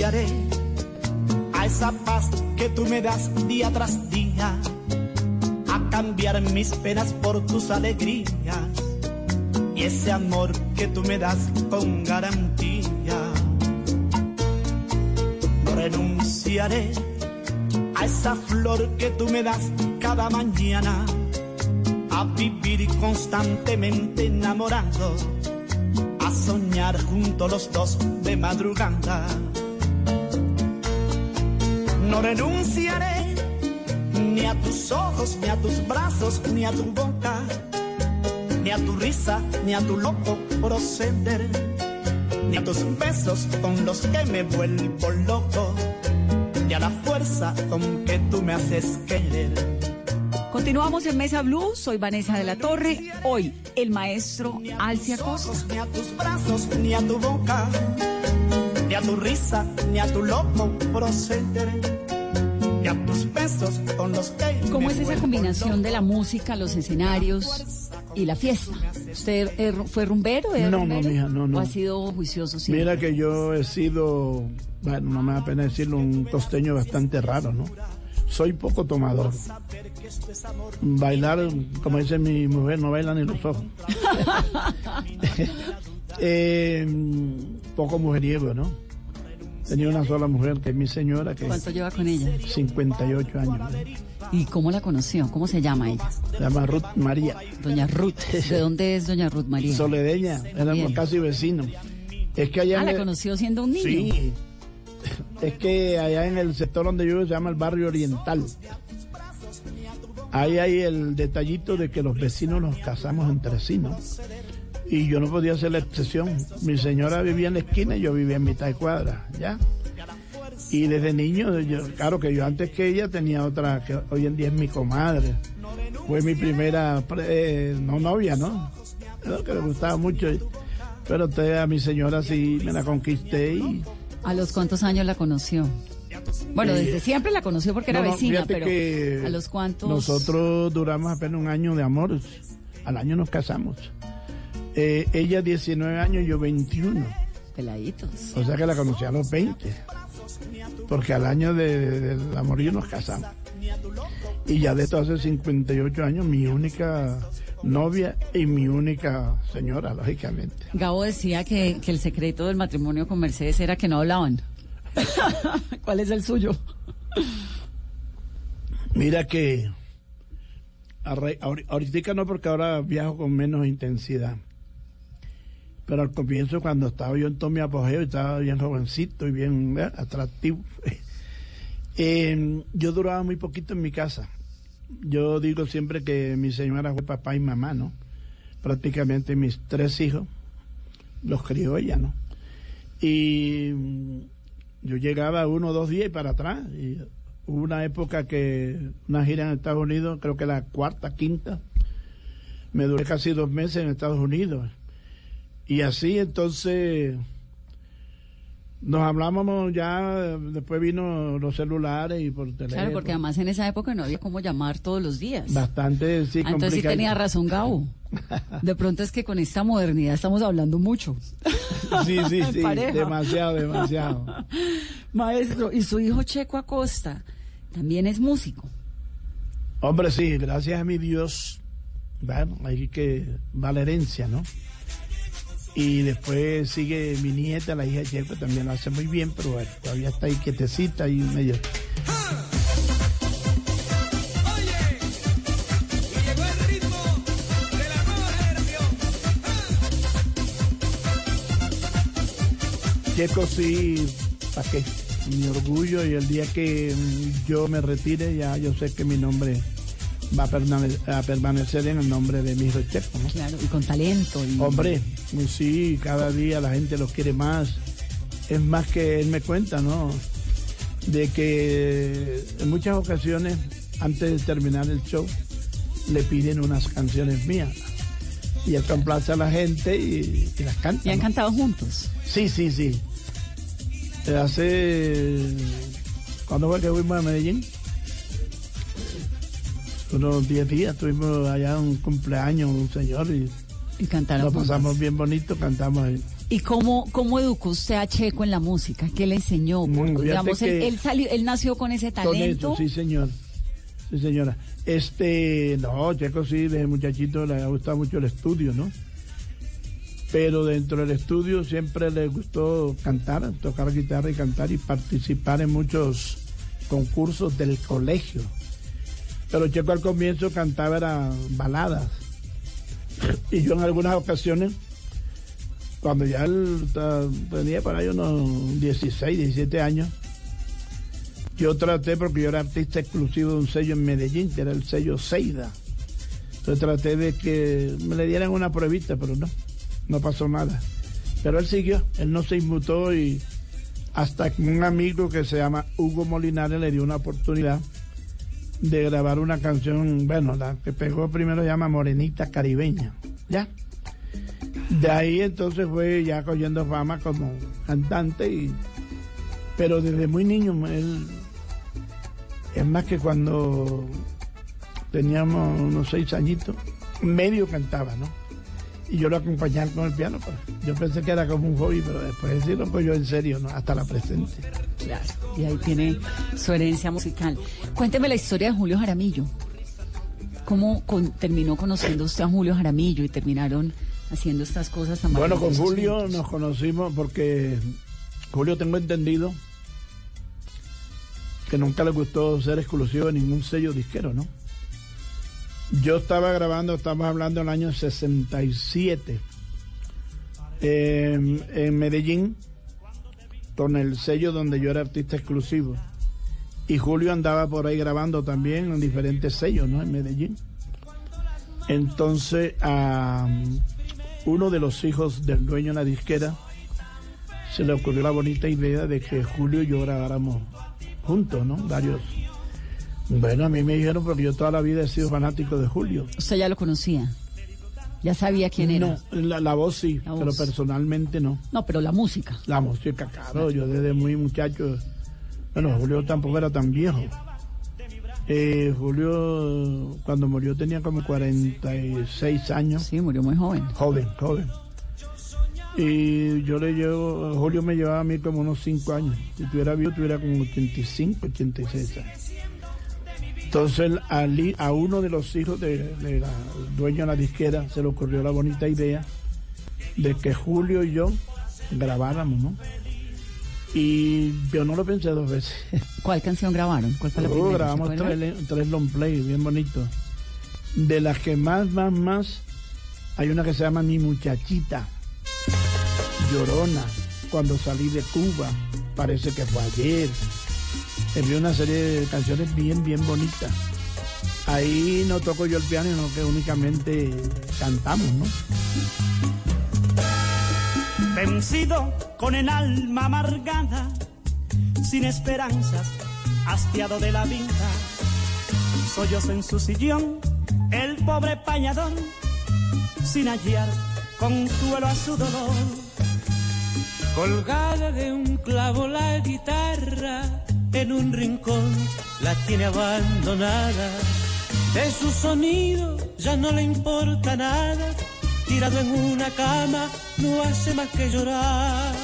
Renunciaré a esa paz que tú me das día tras día, a cambiar mis penas por tus alegrías y ese amor que tú me das con garantía. No renunciaré a esa flor que tú me das cada mañana, a vivir constantemente enamorado, a soñar juntos los dos de madrugada. No renunciaré ni a tus ojos, ni a tus brazos, ni a tu boca, ni a tu risa, ni a tu loco proceder, ni a tus besos con los que me vuelvo loco, ni a la fuerza con que tú me haces querer. Continuamos en Mesa Blue, soy Vanessa de la Torre. Hoy, el maestro Alcia Costa. Ni a tus brazos, ni a tu boca, ni a tu risa, ni a tu loco proceder, ¿Cómo es esa combinación de la música, los escenarios y la fiesta? ¿Usted fue rumbero? era No, no, mija, no, no. ¿O ha sido juicioso siempre? Mira que yo he sido, bueno, no me da pena decirlo, un costeño bastante raro, ¿no? Soy poco tomador. Bailar, como dice mi mujer, no bailan ni los ojos. Eh, poco mujeriego, ¿no? Tenía una sola mujer, que es mi señora, que ¿Cuánto lleva con ella? 58 años. ¿Y cómo la conoció? ¿Cómo se llama ella? Se llama Ruth María. Doña Ruth. ¿De dónde es Doña Ruth María? Soledeña, éramos casi vecinos. Es que allá Ah, la conoció siendo un niño. Sí. Es que allá en el sector donde yo vivo se llama el barrio oriental. Ahí hay el detallito de que los vecinos nos casamos entre sí, ¿no? Y yo no podía hacer la excepción. Mi señora vivía en la esquina y yo vivía en mitad de cuadra, ¿ya? Y desde niño, yo, claro que yo antes que ella tenía otra, que hoy en día es mi comadre. Fue mi primera, pre- eh, no novia, ¿no? Lo que le gustaba mucho. Pero te- a mi señora sí me la conquisté y... ¿A los cuántos años la conoció? Bueno, Eh, desde siempre la conoció porque era No, vecina, pero que ¿a los cuántos? Nosotros duramos apenas un año de amor. Al año nos casamos. Eh, ella 19 años, yo 21. Peladitos. O sea que la conocí a los 20. Porque al año de- del amorío nos casamos. Y ya de esto hace 58 años, mi única novia y mi única señora, lógicamente. Gabo decía que, que el secreto del matrimonio con Mercedes era que no hablaban. ¿Cuál es el suyo? Mira que ahorita no porque ahora viajo con menos intensidad. Pero al comienzo cuando estaba yo en todo mi apogeo, estaba bien jovencito y bien ¿verdad? atractivo. eh, yo duraba muy poquito en mi casa. Yo digo siempre que mi señora fue papá y mamá, ¿no? Prácticamente mis tres hijos los crió ella, ¿no? Y mm, yo llegaba uno o dos días y para atrás. Y hubo una época que una gira en Estados Unidos, creo que la cuarta, quinta, me duré casi dos meses en Estados Unidos. Y así entonces nos hablábamos ya, después vino los celulares y por teléfono. Claro, porque además en esa época no había cómo llamar todos los días. Bastante, sí, Ah, Entonces sí tenía razón Gabo. De pronto es que con esta modernidad estamos hablando mucho. Sí, sí, sí, demasiado, demasiado. Maestro, y su hijo Checo Acosta también es músico. Hombre, sí, gracias a mi Dios, bueno, hay que va la herencia, ¿no? Y después sigue mi nieta, la hija Checo, también lo hace muy bien, pero bueno, todavía está ahí quietecita y medio. Checo sí, ¿para qué? Mi orgullo y el día que yo me retire ya yo sé que mi nombre va a, permane- a permanecer en el nombre de mi Checo, ¿no? Claro, y con talento. Y... Hombre, pues sí, cada día la gente lo quiere más. Es más que él me cuenta, ¿no? De que en muchas ocasiones, antes de terminar el show, le piden unas canciones mías. Y él complace a la gente y, y las canta. ¿Y han ¿no? cantado juntos? Sí, sí, sí. Eh, Hace. ¿Cuándo fue que fuimos a Medellín? Unos 10 días. Estuvimos allá un cumpleaños, un señor, y, Y cantaron lo pasamos bien bonito, cantamos ahí. ¿Y cómo, cómo educó usted a Checo en la música? ¿Qué le enseñó? Porque, fíjate digamos, él, salió, él nació con ese Con talento. eso, sí, señor. Sí, señora. Este, no, Checo sí, desde muchachito le ha gustado mucho el estudio, ¿no? Pero dentro del estudio siempre le gustó cantar, tocar guitarra y cantar y participar en muchos concursos del colegio. Pero Checo al comienzo cantaba era baladas. Y yo en algunas ocasiones, cuando ya él tenía para ahí unos 16, 17 años, yo traté, porque yo era artista exclusivo de un sello en Medellín, que era el sello Seida. Entonces traté de que me le dieran una pruebita, pero no, no pasó nada. Pero él siguió, él no se inmutó y hasta un amigo que se llama Hugo Molinares le dio una oportunidad de grabar una canción, bueno, la que pegó primero llama Morenita Caribeña, ¿ya? De ahí entonces fue ya cogiendo fama como cantante y pero desde muy niño él es más que cuando teníamos unos seis añitos medio cantaba no y yo lo acompañaba con el piano pues. yo pensé que era como un hobby pero después sí lo cogió en serio no hasta la presente Claro, y ahí tiene su herencia musical. Cuénteme la historia de Julio Jaramillo. ¿Cómo con- terminó conociendo usted a Julio Jaramillo y terminaron haciendo estas cosas tan bueno con Julio juntos? nos conocimos porque Julio tengo entendido que nunca le gustó ser exclusivo de ningún sello disquero no Yo estaba grabando, estamos hablando del año 67, eh, en Medellín, con el sello donde yo era artista exclusivo. Y Julio andaba por ahí grabando también en diferentes sellos, ¿no? En Medellín. Entonces, a uno de los hijos del dueño de la disquera se le ocurrió la bonita idea de que Julio y yo grabáramos juntos, ¿no? Varios. Bueno, a mí me dijeron porque yo toda la vida he sido fanático de Julio. ¿Usted ya lo conocía? ¿Ya sabía quién era? No, la, la voz sí, La pero voz. personalmente no. No, pero la música. La música, claro, yo desde muy muchacho. Bueno, Julio tampoco era tan viejo. Eh, Julio, cuando murió, tenía como 46 años. Sí, murió muy joven. Joven, joven. Y yo le llevo, Julio me llevaba a mí como unos 5 años. Si tuviera vivo, tuviera como 85, 86 años. Entonces al a uno de los hijos de, de la dueño de la disquera se le ocurrió la bonita idea de que Julio y yo grabáramos, ¿no? Y yo no lo pensé dos veces. ¿Cuál canción grabaron? ¿Cuál fue la Oh, primera? ¿Se grabamos tres, tres long play, bien bonitos. De las que más, más, más, hay una que se llama Mi Muchachita, Llorona, Cuando salí de Cuba, parece que fue ayer. Envié una serie de canciones bien, bien bonitas. Ahí no toco yo el piano, sino que únicamente cantamos, ¿no? Vencido con el alma amargada, sin esperanzas, hastiado de la vida. Sollozo en su sillón, el pobre pañador, sin hallar consuelo a su dolor. Colgada de un clavo la guitarra, en un rincón la tiene abandonada. De su sonido ya no le importa nada, tirado en una cama no hace más que llorar.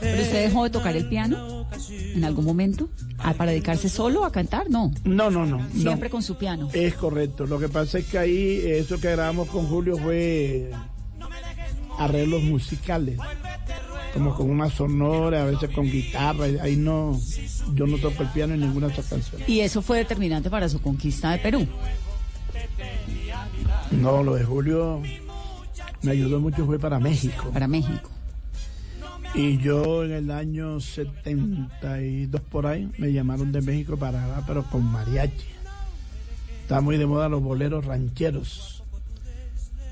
¿Pero usted dejó de tocar el piano en algún momento? Ah, ¿Para dedicarse solo a cantar? No. No, no, no. no. Siempre con su piano. Es correcto. Lo que pasa es que ahí, eso que grabamos con Julio fue arreglos musicales. Como con una sonora, a veces con guitarra. Ahí no, yo no toco el piano en ninguna de esas canciones. Y eso fue determinante para su conquista de Perú. No, lo de Julio me ayudó mucho, fue para México. Para México. Y yo en el año 72 por ahí me llamaron de México para grabar, pero con mariachi. Está muy de moda los boleros rancheros.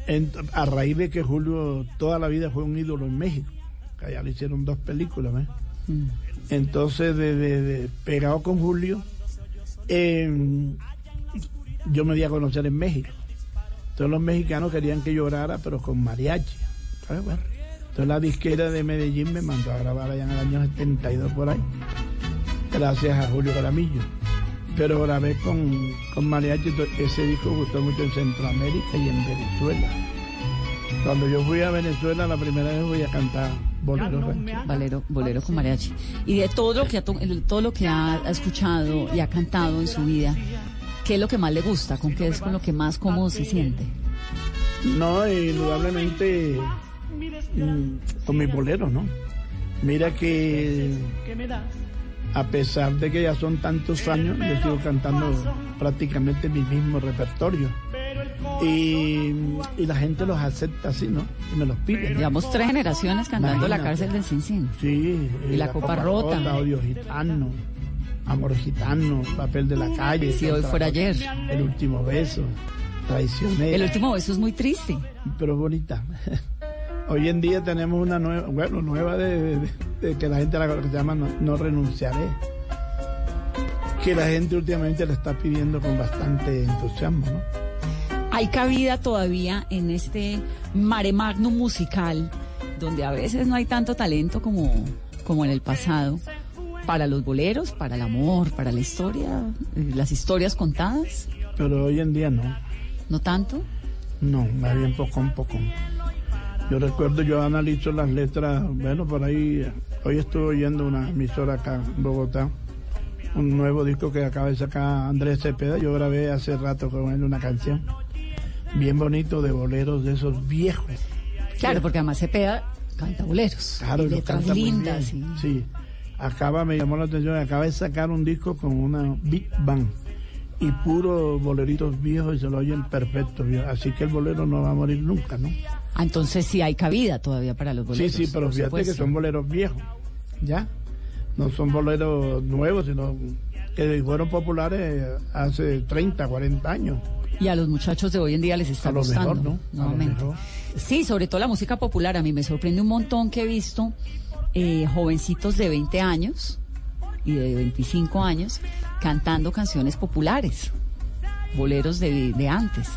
En- a raíz de que Julio toda la vida fue un ídolo en México, que allá le hicieron dos películas, ¿ves? Entonces, de, de- de- pegado con Julio, eh, yo me di a conocer en México. Entonces los mexicanos querían que llorara, pero con mariachi. ¿sabes? Bueno, entonces la disquera de Medellín me mandó a grabar allá en el año 72 por ahí, gracias a Julio Garamillo. Pero grabé con, con mariachi, ese disco gustó mucho en Centroamérica y en Venezuela. Cuando yo fui a Venezuela la primera vez voy a cantar boleros rancheros. Bolero, bolero con mariachi. Y de todo lo que ha, todo lo que ha, ha escuchado y ha cantado en su vida, ¿qué es lo que más le gusta? ¿Con qué es con lo que más cómodo se siente? No, indudablemente mm, con mis boleros, ¿no? Mira que a pesar de que ya son tantos años, yo sigo cantando prácticamente mi mismo repertorio. Y, y la gente los acepta así, ¿no? Y me los pide. ¿no? Llevamos tres generaciones cantando La cárcel del Cincín. Sí. Y La Copa Rota. Odio Gitano, Amor Gitano, Papel de la Calle. Si hoy fuera ayer. El último beso, Traicionera. El último beso es muy triste. pero bonita. Hoy en día tenemos una nueva, bueno, nueva de, de- de que la gente la que se llama no, No renunciaré. Que la gente últimamente la está pidiendo con bastante entusiasmo, ¿no? Hay cabida todavía en este mare magnum musical, donde a veces no hay tanto talento como, como en el pasado, para los boleros, para el amor, para la historia, eh, las historias contadas. Pero hoy en día no. ¿No tanto? No, más bien poco a poco. Yo recuerdo, yo analizo las letras, bueno, por ahí, hoy estuve oyendo una emisora acá en Bogotá, un nuevo disco que acaba de sacar Andrés Cepeda, yo grabé hace rato con él una canción, bien bonito de boleros de esos viejos. Claro, porque además Cepeda canta boleros. Claro, y letras canta lindas. Sí, acaba, me llamó la atención, acaba de sacar un disco con una Big Band y puros boleritos viejos y se lo oyen perfecto, así que el bolero no va a morir nunca, ¿no? Ah, entonces sí hay cabida todavía para los boleros. Sí, sí, pero fíjate que son boleros viejos, ¿ya? No son boleros nuevos, sino que fueron populares hace 30, 40 años. Y a los muchachos de hoy en día les está A lo gustando. mejor, ¿no? A lo mejor. Sí, sobre todo la música popular. A mí me sorprende un montón que he visto eh, jovencitos de 20 años y de 25 años cantando canciones populares, boleros de, de antes,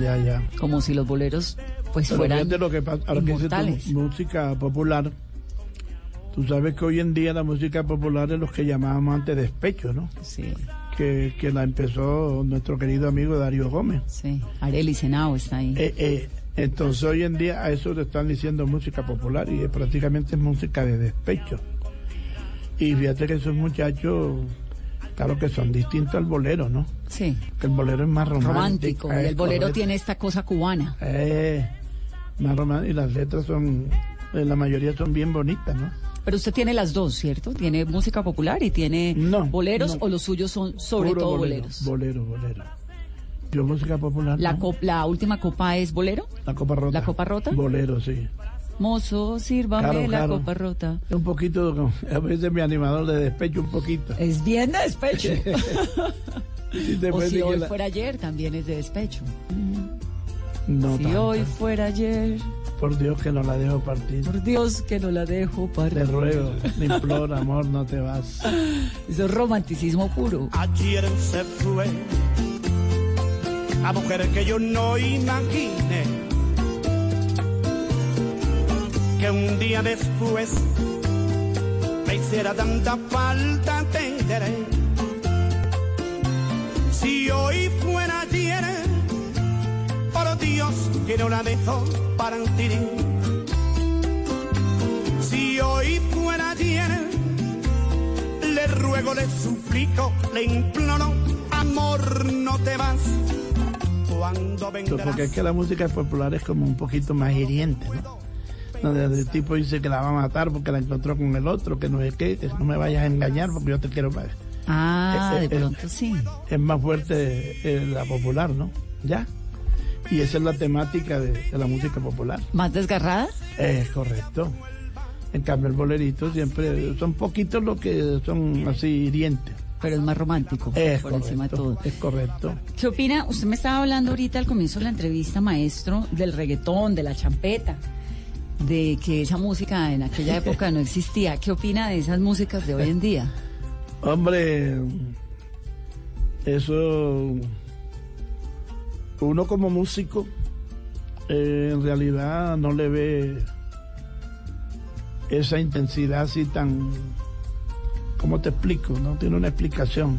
Ya, ya. como si los boleros pues Pero fueran fíjate lo que pasa, ahora música popular, tú sabes que hoy en día la música popular es lo que llamábamos antes despecho, ¿no? Sí. Que, que la empezó nuestro querido amigo Darío Gómez. Sí, Arely Senao está ahí. Eh, eh, entonces hoy en día a eso le están diciendo música popular y es prácticamente es música de despecho. Y fíjate que esos muchachos, claro que son distintos al bolero, ¿no? Sí. Que el bolero es más romántico. romántico. y el bolero correcto. tiene esta cosa cubana. Eh, más romántico y las letras son, eh, la mayoría son bien bonitas, ¿no? Pero usted tiene las dos, ¿cierto? Tiene música popular y tiene boleros no. o los suyos son sobre Puro todo bolero, boleros. Bolero, bolero. Yo música popular. La, ¿no? cop- la última copa es bolero. La copa rota. ¿La copa rota? Bolero, sí. Mozo, sírvame Claro, la claro. copa rota. Un poquito, a veces mi animador le despecho un poquito. Es bien de despecho. O si hoy la- fuera ayer, también es de despecho. No si tanto. hoy fuera ayer, Por Dios que no la dejo partir. por Dios que no la dejo partir. Te ruego, te imploro, amor, no te vas. Eso es romanticismo puro. Ayer se fue la mujer que yo no imaginé que un día después me hiciera tanta falta te diré si hoy Que no la dejo partir si hoy fuera ayer le ruego, le suplico, le imploro, amor, no te vas. Cuando vendrás. Porque es que la música popular es como un poquito más hiriente, ¿no? Donde el tipo dice que la va a matar porque la encontró con el otro, que no es que, que no me vayas a engañar porque yo te quiero más. Ah, Eh, de eh, pronto sí. Es más fuerte eh, la popular, ¿no? Ya. Y esa es la temática de, de la música popular. ¿Más desgarrada? Es correcto. En cambio, el bolerito siempre son poquitos los que son así hirientes. Pero es más romántico, Es por encima de correcto, todo. Es correcto. ¿Qué opina? Usted me estaba hablando ahorita al comienzo de la entrevista, maestro, del reggaetón, de la champeta, de que esa música en aquella época no existía. ¿Qué opina de esas músicas de hoy en día? Hombre, eso. Uno como músico, eh, en realidad no le ve esa intensidad así tan. ¿Cómo te explico? No tiene una explicación.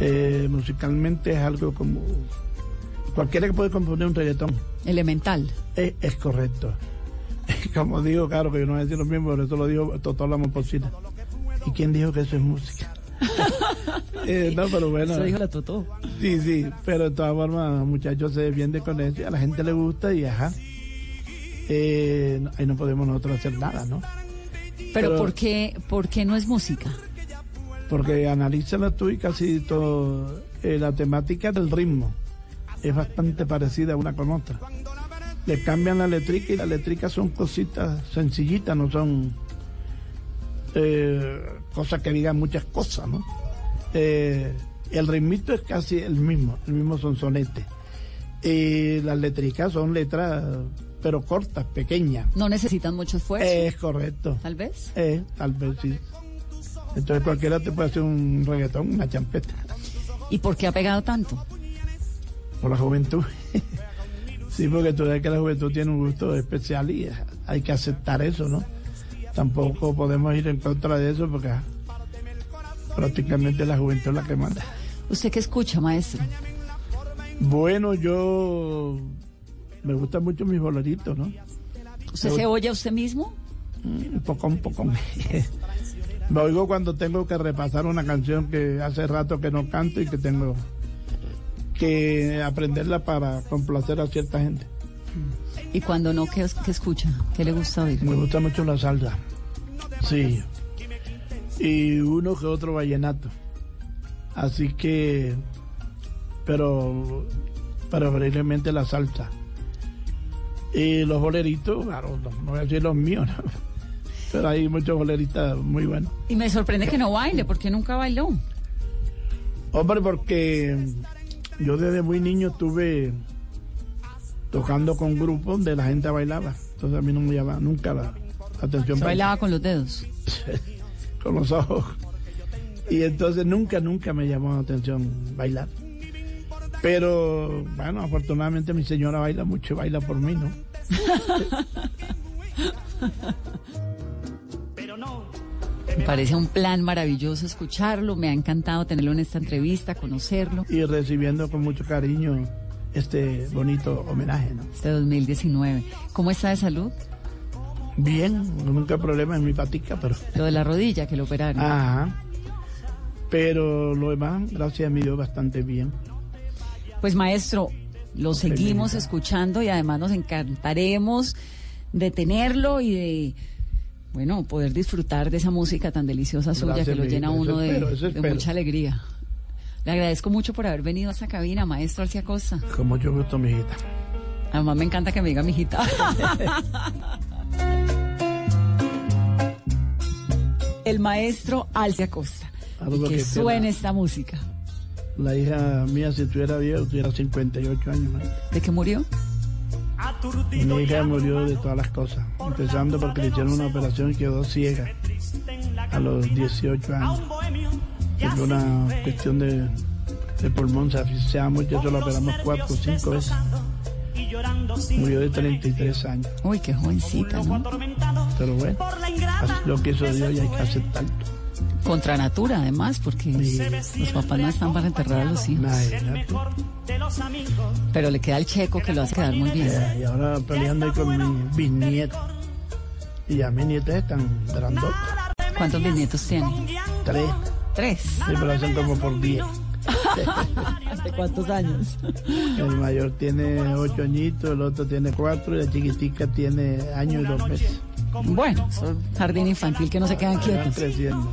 Eh, musicalmente es algo como. Cualquiera que puede componer un reggaetón. Elemental. Es, es correcto. Como digo, claro que yo no voy a decir lo mismo, pero eso lo dijo Totó la Momposina. ¿Y quién dijo que eso es música? Eh, no, pero bueno. Eso dijo la Totó. Sí, sí, pero de todas formas, muchachos se defiende con eso a la gente le gusta y ajá. Eh, no- ahí no podemos nosotros hacer nada, ¿no? Pero, Pero- ¿por, qué, ¿por qué no es música? Porque analízala tú y casi todo, eh, la temática del ritmo es bastante parecida una con otra. Le cambian la letrica y las letricas son cositas sencillitas, no son eh, cosas que digan muchas cosas, ¿no? Eh, el ritmito es casi el mismo, el mismo sonsonete. Y las letricas son letras, pero cortas, pequeñas. No necesitan mucho esfuerzo. Es correcto. Tal vez. Eh, tal vez sí. Entonces cualquiera te puede hacer un reggaetón, una champeta. ¿Y por qué ha pegado tanto? Por la juventud. sí, porque tú sabes que la juventud tiene un gusto especial y hay que aceptar eso, ¿no? Tampoco podemos ir en contra de eso porque prácticamente la juventud es la que manda. ¿Usted qué escucha, maestro? Bueno, yo me gustan mucho mis boleritos, ¿no? ¿Usted Me se oye a usted mismo? Un poco, un poco. Me oigo cuando tengo que repasar una canción que hace rato que no canto y que tengo que aprenderla para complacer a cierta gente. ¿Y cuando no, qué, qué escucha? ¿Qué le gusta oír? Me gusta mucho la salsa. Sí. Y uno que otro vallenato. Así que, pero preferiblemente la salsa. Y los boleritos, claro, no, no voy a decir los míos, ¿no? pero hay muchos boleritas muy buenos. Y me sorprende que no baile, porque nunca bailó. Hombre, porque Yo desde muy niño estuve tocando con grupos donde la gente bailaba. Entonces a mí no me llamaba nunca la atención. Se bailaba con los dedos. con los ojos. Y entonces nunca, nunca me llamó la atención bailar. Pero bueno, afortunadamente mi señora baila mucho y baila por mí, ¿no? Me parece un plan maravilloso escucharlo, me ha encantado tenerlo en esta entrevista, conocerlo. Y recibiendo con mucho cariño este bonito homenaje, ¿no? Este 2019. ¿Cómo está de salud? Bien, nunca problema en mi patica, pero... Lo de la rodilla que lo operaron. Ajá. Pero lo demás, gracias a mi Dios, bastante bien. Pues maestro, lo seguimos escuchando y además nos encantaremos de tenerlo y de bueno, poder disfrutar de esa música tan deliciosa suya que lo llena uno de, de, mucha alegría. Le agradezco mucho por haber venido a esta cabina, maestro Alcia Costa. Con mucho gusto, mijita. Además me encanta que me diga mijita. El maestro Alcia Costa. Y que, suene esta música. La hija mía, si tuviera viejo, tuviera 58 años. ¿no? ¿De qué murió? Mi hija murió de todas las cosas, empezando porque le hicieron una operación y quedó ciega a los 18 años. Fue una cuestión de, de pulmón, se asfixiaba mucho, eso lo operamos cuatro o cinco veces. Murió de 33 años. Uy, qué jovencita, ¿no? Pero bueno, lo que hizo Dios y hay que aceptarlo. Contra natura, además, porque los papás no están para enterrar a los hijos. Pero le queda el checo que lo hace quedar muy bien. y ahora peleando con mi bisnieto. Y ya mis nietos están grandotes. ¿Cuántos bisnietos tiene? Tres. ¿Tres? Sí, pero hacen como por diez. ¿De cuántos años? El mayor tiene ocho añitos, el otro tiene cuatro y la chiquitica tiene año y dos meses. Bueno, jardín infantil que no se quedan quietos. creciendo.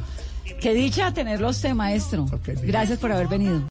Qué dicha tenerlo usted, maestro. Okay, Gracias por haber venido.